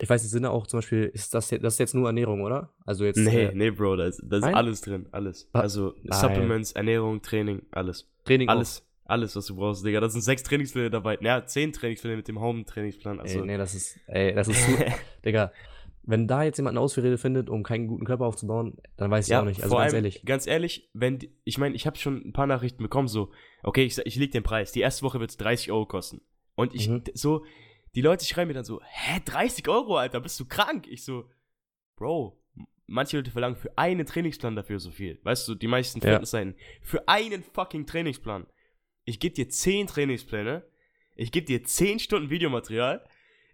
Ich weiß, die Sinne auch zum Beispiel, ist das, das ist jetzt nur Ernährung, oder? Also jetzt. Nee, äh, nee, Bro, da ist, da ist alles drin, alles. Also Nein. Supplements, Ernährung, Training, alles. Training alles. Auch. Alles, was du brauchst, Digga. Da sind sechs Trainingspläne dabei. Ja, zehn Trainingspläne mit dem Home-Trainingsplan. Also. Ey, nee, das ist, ey, das ist, zu, Digga. Wenn da jetzt jemand eine Ausrede findet, um keinen guten Körper aufzubauen, dann weiß ich ja, auch nicht. Also ganz allem, ehrlich. Ganz ehrlich, wenn, ich meine, ich habe schon ein paar Nachrichten bekommen, so, okay, ich, ich leg den Preis. Die erste Woche wird es 30 Euro kosten. Und ich, mhm. so, die Leute schreiben mir dann so, hä, 30 Euro, Alter, bist du krank? Ich so, Bro, manche Leute verlangen für einen Trainingsplan dafür so viel. Weißt du, die meisten Fitnessseiten. Ja. Für einen fucking Trainingsplan ich gebe dir 10 Trainingspläne, ich gebe dir 10 Stunden Videomaterial.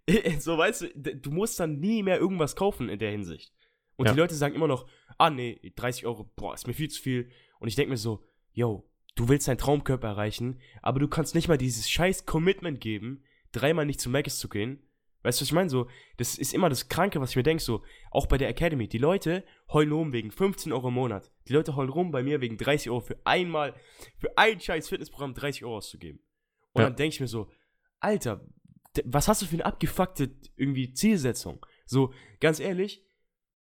so, weißt du, du musst dann nie mehr irgendwas kaufen in der Hinsicht. Und ja. die Leute sagen immer noch, ah nee, 30 Euro, boah, ist mir viel zu viel. Und ich denke mir so, yo, du willst deinen Traumkörper erreichen, aber du kannst nicht mal dieses scheiß Commitment geben, dreimal nicht zu Maggis zu gehen. Weißt du, was ich meine? So, das ist immer das Kranke, was ich mir denke, so, auch bei der Academy. Die Leute heulen rum wegen 15 Euro im Monat. Die Leute heulen rum bei mir wegen 30 Euro für einmal, für ein scheiß Fitnessprogramm 30 Euro auszugeben. Und Ja. dann denke ich mir so, Alter, was hast du für eine abgefuckte irgendwie Zielsetzung? So, ganz ehrlich,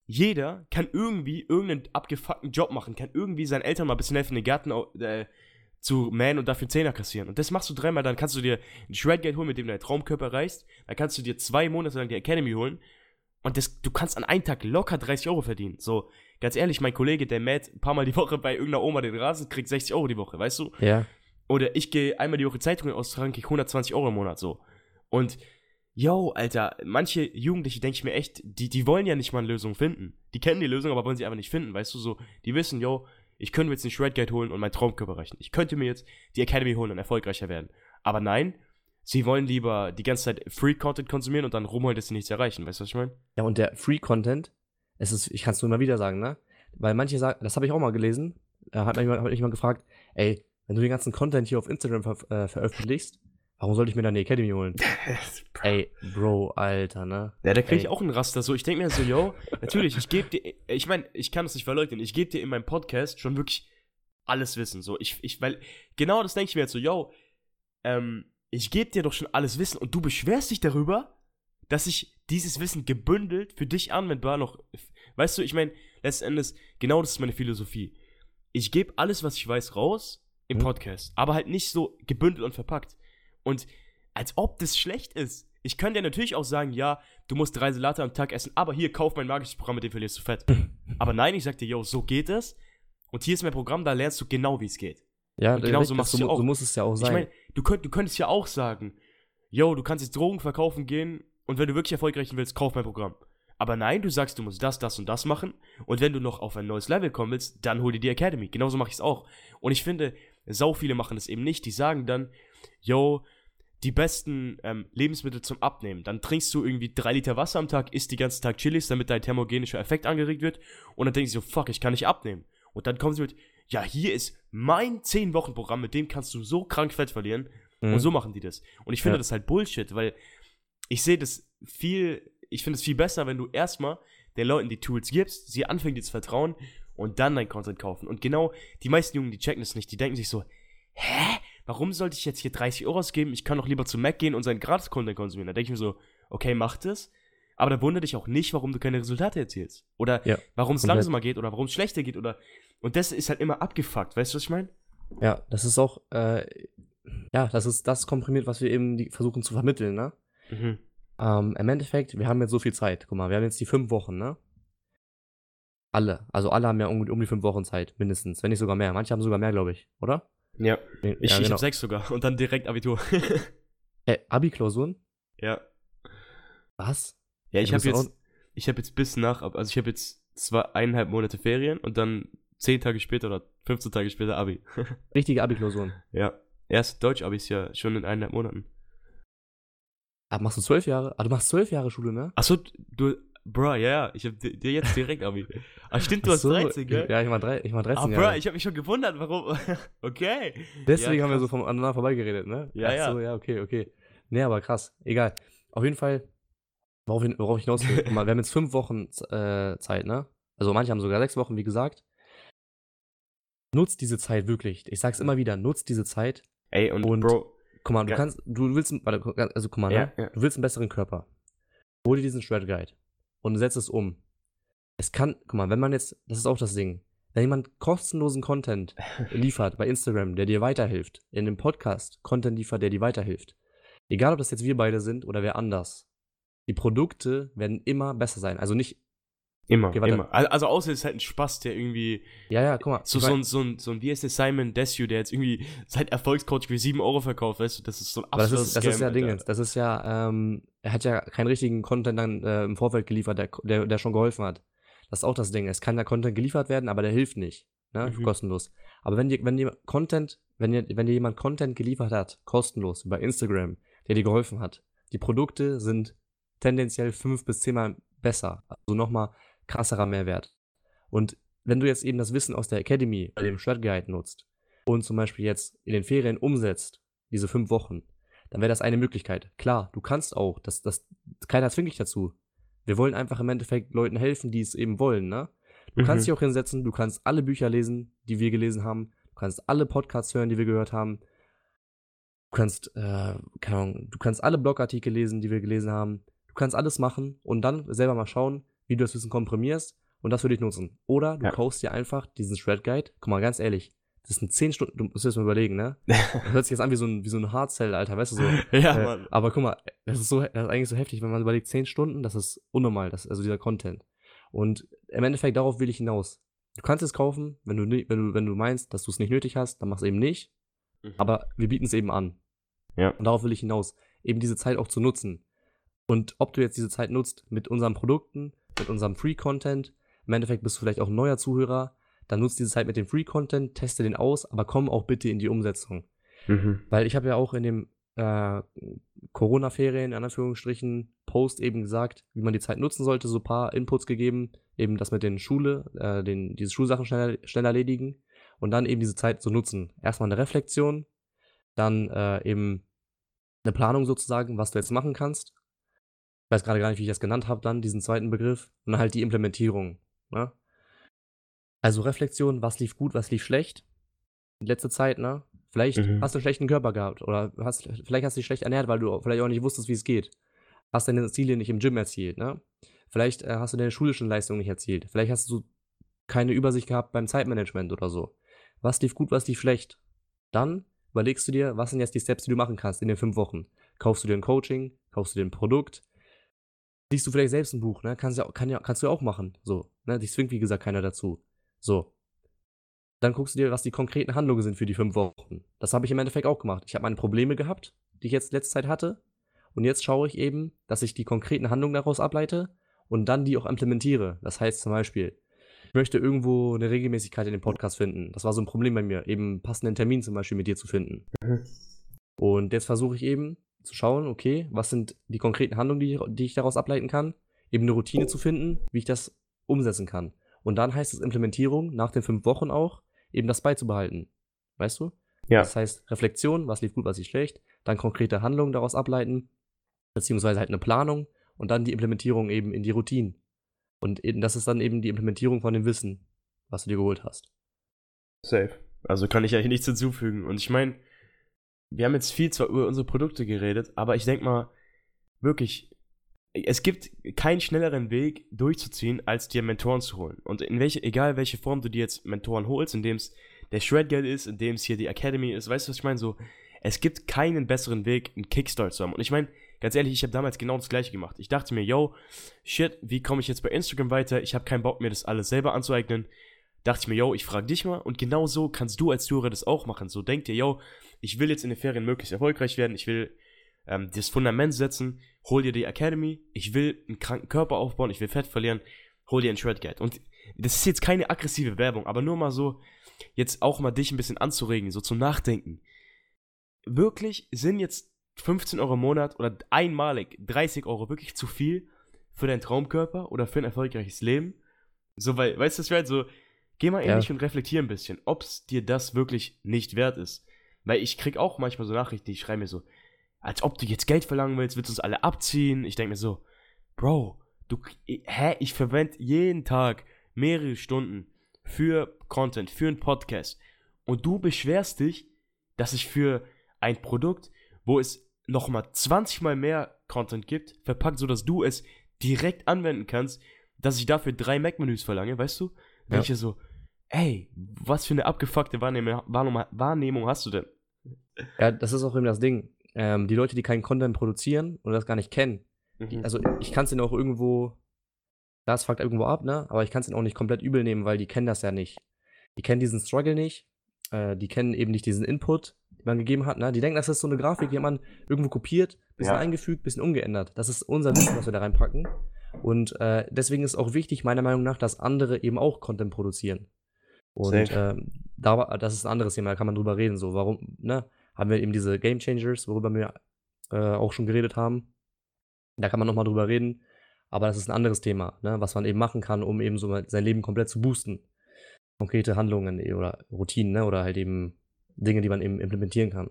jeder kann irgendwie irgendeinen abgefuckten Job machen, kann irgendwie seinen Eltern mal ein bisschen helfen, den Garten äh, zu mähen und dafür Zehner kassieren. Und das machst du dreimal, dann kannst du dir ein Shredgate holen, mit dem du deinen Traumkörper erreichst. Dann kannst du dir zwei Monate lang die Academy holen. Und das, du kannst an einem Tag locker 30 Euro verdienen. So, ganz ehrlich, mein Kollege, der mäht ein paar Mal die Woche bei irgendeiner Oma den Rasen, kriegt 60 Euro die Woche, weißt du? Ja. Oder ich gehe einmal die Woche Zeitungen austragen, krieg 120 Euro im Monat so. Und yo, Alter, manche Jugendliche denke ich mir echt, die, die wollen ja nicht mal eine Lösung finden. Die kennen die Lösung, aber wollen sie einfach nicht finden, weißt du so. Die wissen, yo, ich könnte mir jetzt einen Shredguide holen und meinen Traumkörper erreichen. Ich könnte mir jetzt die Academy holen und erfolgreicher werden. Aber nein, sie wollen lieber die ganze Zeit Free-Content konsumieren und dann rumholen, dass sie nichts erreichen. Weißt du, was ich meine? Ja, und der Free Content, es ist, ich kann es nur immer wieder sagen, ne? Weil manche sagen, das habe ich auch mal gelesen, jemand, hat mich jemand gefragt, ey, wenn du den ganzen Content hier auf Instagram ver äh, veröffentlichst, warum sollte ich mir dann die Academy holen? ey, Bro, Alter, ne? Ja, da kriege ich auch einen Raster. So, ich denke mir so, yo, natürlich, ich gebe dir, ich meine, ich kann es nicht verleugnen, ich gebe dir in meinem Podcast schon wirklich alles Wissen. So, ich, ich, weil, genau das denke ich mir jetzt so, yo, ähm, ich gebe dir doch schon alles Wissen und du beschwerst dich darüber, dass ich dieses Wissen gebündelt für dich anwendbar noch, weißt du, ich meine, letzten Endes, genau das ist meine Philosophie. Ich gebe alles, was ich weiß, raus im Mhm. Podcast, aber halt nicht so gebündelt und verpackt. Und als ob das schlecht ist. Ich könnte dir natürlich auch sagen, ja, du musst drei Salate am Tag essen, aber hier, kauf mein magisches Programm, mit dem verlierst du Fett. aber nein, ich sag dir, yo, so geht es. Und hier ist mein Programm, da lernst du genau, wie es geht. Ja, Und genau so machst du ja auch. so muss es ja auch Ich sein. meine, du, könnt, du könntest ja auch sagen, yo, du kannst jetzt Drogen verkaufen gehen und wenn du wirklich erfolgreich willst, kauf mein Programm. Aber nein, du sagst, du musst das, das und das machen und wenn du noch auf ein neues Level kommen willst, dann hol dir die Academy. Genauso mache ich es auch. Und ich finde, sau viele machen das eben nicht. Die sagen dann, yo, die besten ähm, Lebensmittel zum Abnehmen. Dann trinkst du irgendwie drei Liter Wasser am Tag, isst die ganzen Tag Chilis, damit dein thermogenischer Effekt angeregt wird. Und dann denkst du so, fuck, ich kann nicht abnehmen. Und dann kommen sie mit, ja, hier ist mein 10-Wochen-Programm, mit dem kannst du so krank Fett verlieren. Mhm. Und so machen die das. Und ich finde Ja. das halt Bullshit, weil ich sehe das viel, ich finde es viel besser, wenn du erstmal den Leuten die Tools gibst, sie anfangen dir zu vertrauen und dann dein Content kaufen. Und genau die meisten Jungen, die checken das nicht, die denken sich so, hä? Warum sollte ich jetzt hier 30 Euro ausgeben? Ich kann doch lieber zu Mac gehen und seinen Gratis-Content konsumieren. Da denke ich mir so, okay, mach das. Aber dann wundere dich auch nicht, warum du keine Resultate erzielst. Oder Ja, warum es langsamer geht oder warum es schlechter geht. Oder und das ist halt immer abgefuckt. Weißt du, was ich meine? Ja, das ist auch, äh, ja, das ist das komprimiert, was wir eben die versuchen zu vermitteln, ne? Mhm. Ähm, Im Endeffekt, wir haben jetzt so viel Zeit. Guck mal, wir haben jetzt die fünf Wochen, ne? Alle. Also alle haben ja um, um die fünf Wochen Zeit, mindestens. Wenn nicht sogar mehr. Manche haben sogar mehr, glaube ich, oder? Ja. Ja, Ich, ich genau. habe sechs sogar. Und dann direkt Abitur. Äh, Abi-Klausuren? ja. Was? Ja, ich habe jetzt, ich habe jetzt bis nach, also ich habe jetzt zwei, eineinhalb Monate Ferien und dann zehn Tage später oder 15 Tage später Abi. Richtige Abi-Klausuren. ja. Erst Deutsch-Abi ist ja schon in eineinhalb Monaten. Ah, machst du zwölf Jahre? Ah, du machst zwölf Jahre Schule, ne? Achso, du, bro, ja, ja, ich habe dir jetzt direkt Abi. Ah, stimmt, du Ach hast so, 13, gell? Ja, ich mach, drei, ich mach 13 Ah, bro, ich habe mich schon gewundert, warum. okay. Deswegen Ja, haben wir so voneinander vorbeigeredet, ne? Ja, Ach so, ja, okay, okay. Nee, aber krass. Egal. Auf jeden Fall, worauf ich, worauf ich hinaus will. Wir haben jetzt fünf Wochen äh, Zeit, ne? Also manche haben sogar sechs Wochen, wie gesagt. Nutzt diese Zeit wirklich. Ich sag's immer wieder, nutzt diese Zeit. Ey, und, Und- Bro, Guck mal, du Ja. kannst, du willst, warte, also guck mal, Ja, ne? ja. Du willst einen besseren Körper. Hol dir diesen Shred Guide und setz es um. Es kann, guck mal, wenn man jetzt, das ist auch das Ding, wenn jemand kostenlosen Content liefert bei Instagram, der dir weiterhilft, in einem Podcast Content liefert, der dir weiterhilft, egal ob das jetzt wir beide sind oder wer anders, die Produkte werden immer besser sein. Also nicht, immer, Okay, immer. Al- Also außer es ist halt ein Spaß, der irgendwie ja, ja, guck mal. So, so, ein, so, ein, so ein, wie heißt der Simon Desue, der jetzt irgendwie sein Erfolgscoach für 7 Euro verkauft, weißt du, das ist so ein aber das absolutes ist, das ist ja Dingens. Das ist ja, ähm, er hat ja keinen richtigen Content dann äh, im Vorfeld geliefert, der, der, der schon geholfen hat. Das ist auch das Ding. Es kann ja Content geliefert werden, aber der hilft nicht. Ne? Mhm. Kostenlos. Aber wenn dir, wenn dir Content, wenn dir, wenn dir jemand Content geliefert hat, kostenlos, über Instagram, der dir geholfen hat, die Produkte sind tendenziell fünf bis zehnmal besser. Also nochmal krasserer Mehrwert. Und wenn du jetzt eben das Wissen aus der Academy bei dem Shred Guide nutzt und zum Beispiel jetzt in den Ferien umsetzt, diese fünf Wochen, dann wäre das eine Möglichkeit. Klar, du kannst auch, das, das keiner zwingt dich dazu. Wir wollen einfach im Endeffekt Leuten helfen, die es eben wollen, ne? Du Mhm. kannst dich auch hinsetzen, du kannst alle Bücher lesen, die wir gelesen haben, du kannst alle Podcasts hören, die wir gehört haben. Du kannst, äh, keine Ahnung, du kannst alle Blogartikel lesen, die wir gelesen haben. Du kannst alles machen und dann selber mal schauen, wie du das Wissen komprimierst und das für dich nutzen. Oder du Ja. kaufst dir einfach diesen Shred Guide. Guck mal, ganz ehrlich, das sind 10 Stunden, du musst dir das mal überlegen, ne? Das hört sich jetzt an wie so ein, wie so ein Hardcell, Alter, weißt du so. ja, Äh, Mann. aber guck mal, das ist so, das ist eigentlich so heftig, wenn man überlegt, 10 Stunden, das ist unnormal, das, also dieser Content. Und im Endeffekt, darauf will ich hinaus. Du kannst es kaufen, wenn du, wenn du, wenn du meinst, dass du es nicht nötig hast, dann mach es eben nicht. Mhm. Aber wir bieten es eben an. Ja. Und darauf will ich hinaus, eben diese Zeit auch zu nutzen. Und ob du jetzt diese Zeit nutzt mit unseren Produkten, mit unserem Free-Content, im Endeffekt bist du vielleicht auch ein neuer Zuhörer, dann nutzt diese Zeit mit dem Free-Content, teste den aus, aber komm auch bitte in die Umsetzung. Mhm. Weil ich habe ja auch in dem äh, Corona-Ferien, in Anführungsstrichen, Post eben gesagt, wie man die Zeit nutzen sollte, so ein paar Inputs gegeben, eben das mit den Schule, äh, den, diese Schulsachen schnell, schnell erledigen und dann eben diese Zeit zu nutzen. Erstmal eine Reflexion, dann äh, eben eine Planung sozusagen, was du jetzt machen kannst. Ich weiß gerade gar nicht, wie ich das genannt habe, dann diesen zweiten Begriff. Und dann halt die Implementierung. Ne? Also Reflexion, was lief gut, was lief schlecht. In letzter Zeit, ne? Vielleicht Mhm. hast du einen schlechten Körper gehabt oder hast, vielleicht hast du dich schlecht ernährt, weil du vielleicht auch nicht wusstest, wie es geht. Hast deine Ziele nicht im Gym erzielt, ne? Vielleicht äh, hast du deine schulischen Leistungen nicht erzielt. Vielleicht hast du keine Übersicht gehabt beim Zeitmanagement oder so. Was lief gut, was lief schlecht? Dann überlegst du dir, was sind jetzt die Steps, die du machen kannst in den fünf Wochen. Kaufst du dir ein Coaching? Kaufst du dir ein Produkt? Liest du vielleicht selbst ein Buch, ne? Kannst, ja, kann ja, kannst du ja auch machen. So, ne? Dich zwingt, wie gesagt, keiner dazu. So. Dann guckst du dir, was die konkreten Handlungen sind für die fünf Wochen. Das habe ich im Endeffekt auch gemacht. Ich habe meine Probleme gehabt, die ich jetzt letzte Zeit hatte. Und jetzt schaue ich eben, dass ich die konkreten Handlungen daraus ableite und dann die auch implementiere. Das heißt zum Beispiel, ich möchte irgendwo eine Regelmäßigkeit in dem Podcast finden. Das war so ein Problem bei mir, eben passenden Termin zum Beispiel mit dir zu finden. Mhm. Und jetzt versuche ich eben zu schauen, okay, was sind die konkreten Handlungen, die, die ich daraus ableiten kann, eben eine Routine zu finden, wie ich das umsetzen kann. Und dann heißt es Implementierung nach den fünf Wochen auch, eben das beizubehalten. Weißt du? Ja. Das heißt Reflexion, was lief gut, was lief schlecht, dann konkrete Handlungen daraus ableiten, beziehungsweise halt eine Planung und dann die Implementierung eben in die Routinen. Und eben, das ist dann eben die Implementierung von dem Wissen, was du dir geholt hast. Safe. Also kann ich eigentlich nichts hinzufügen. Und ich meine, wir haben jetzt viel zwar über unsere Produkte geredet, aber ich denke mal, wirklich, es gibt keinen schnelleren Weg durchzuziehen, als dir Mentoren zu holen. Und in welche, egal welche Form du dir jetzt Mentoren holst, indem es der Shredgeld ist, indem es hier die Academy ist, weißt du, was ich meine? So, es gibt keinen besseren Weg, einen Kickstart zu haben. Und ich meine, ganz ehrlich, ich habe damals genau das gleiche gemacht. Ich dachte mir, yo, shit, wie komme ich jetzt bei Instagram weiter? Ich habe keinen Bock, mir das alles selber anzueignen dachte ich mir, yo, ich frage dich mal und genau so kannst du als Zuhörer das auch machen. So denk dir, yo, ich will jetzt in den Ferien möglichst erfolgreich werden, ich will ähm, das Fundament setzen, hol dir die Academy, ich will einen kranken Körper aufbauen, ich will Fett verlieren, hol dir ein Shredguide. Und das ist jetzt keine aggressive Werbung, aber nur mal so, jetzt auch mal dich ein bisschen anzuregen, so zum Nachdenken. Wirklich sind jetzt 15 Euro im Monat oder einmalig 30 Euro wirklich zu viel für deinen Traumkörper oder für ein erfolgreiches Leben? So, weil, weißt du, was ich meine? So, geh mal Ja. ehrlich und reflektier ein bisschen, ob es dir das wirklich nicht wert ist. Weil ich krieg auch manchmal so Nachrichten, die schreiben mir so, als ob du jetzt Geld verlangen willst, willst du uns alle abziehen? Ich denke mir so, Bro, du, hä, ich verwende jeden Tag mehrere Stunden für Content, für einen Podcast. Und du beschwerst dich, dass ich für ein Produkt, wo es nochmal 20 mal mehr Content gibt, verpackt, sodass du es direkt anwenden kannst, dass ich dafür drei Mac-Menüs verlange, weißt du? Wenn Ja. so, ey, was für eine abgefuckte Wahrnehmung, Wahrnehmung hast du denn? Ja, das ist auch eben das Ding. Ähm, die Leute, die keinen Content produzieren oder das gar nicht kennen, Mhm. also ich kann es denen auch irgendwo, das fuckt irgendwo ab, ne? Aber ich kann es denen auch nicht komplett übel nehmen, weil die kennen das ja nicht. Die kennen diesen Struggle nicht, äh, die kennen eben nicht diesen Input, den man gegeben hat, ne? Die denken, das ist so eine Grafik, die hat man irgendwo kopiert, bisschen Ja. eingefügt, bisschen umgeändert. Das ist unser Wissen, was wir da reinpacken. Und äh, deswegen ist auch wichtig, meiner Meinung nach, dass andere eben auch Content produzieren. Und Safe. Da, das ist ein anderes Thema, da kann man drüber reden. So, warum, ne? Haben wir eben diese Game Changers, worüber wir äh, auch schon geredet haben. Da kann man nochmal drüber reden. Aber das ist ein anderes Thema, ne? was man eben machen kann, um eben so sein Leben komplett zu boosten. Konkrete Handlungen eh, oder Routinen, ne? oder halt eben Dinge, die man eben implementieren kann.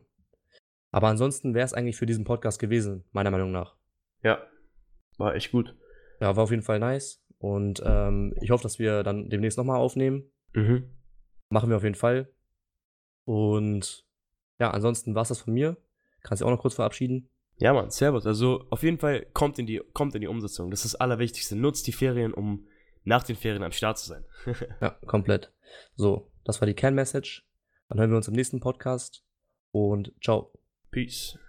Aber ansonsten wäre es eigentlich für diesen Podcast gewesen, meiner Meinung nach. Ja. War echt gut. Ja, war auf jeden Fall nice. Und ähm, ich hoffe, dass wir dann demnächst nochmal aufnehmen. Mhm. Machen wir auf jeden Fall. Und ja, ansonsten war es das von mir. Kannst du auch noch kurz verabschieden? Ja, Mann, servus. Also auf jeden Fall kommt in die, kommt in die Umsetzung. Das ist das Allerwichtigste. Nutzt die Ferien, um nach den Ferien am Start zu sein. ja, komplett. So, das war die Kernmessage. Dann hören wir uns im nächsten Podcast und ciao. Peace.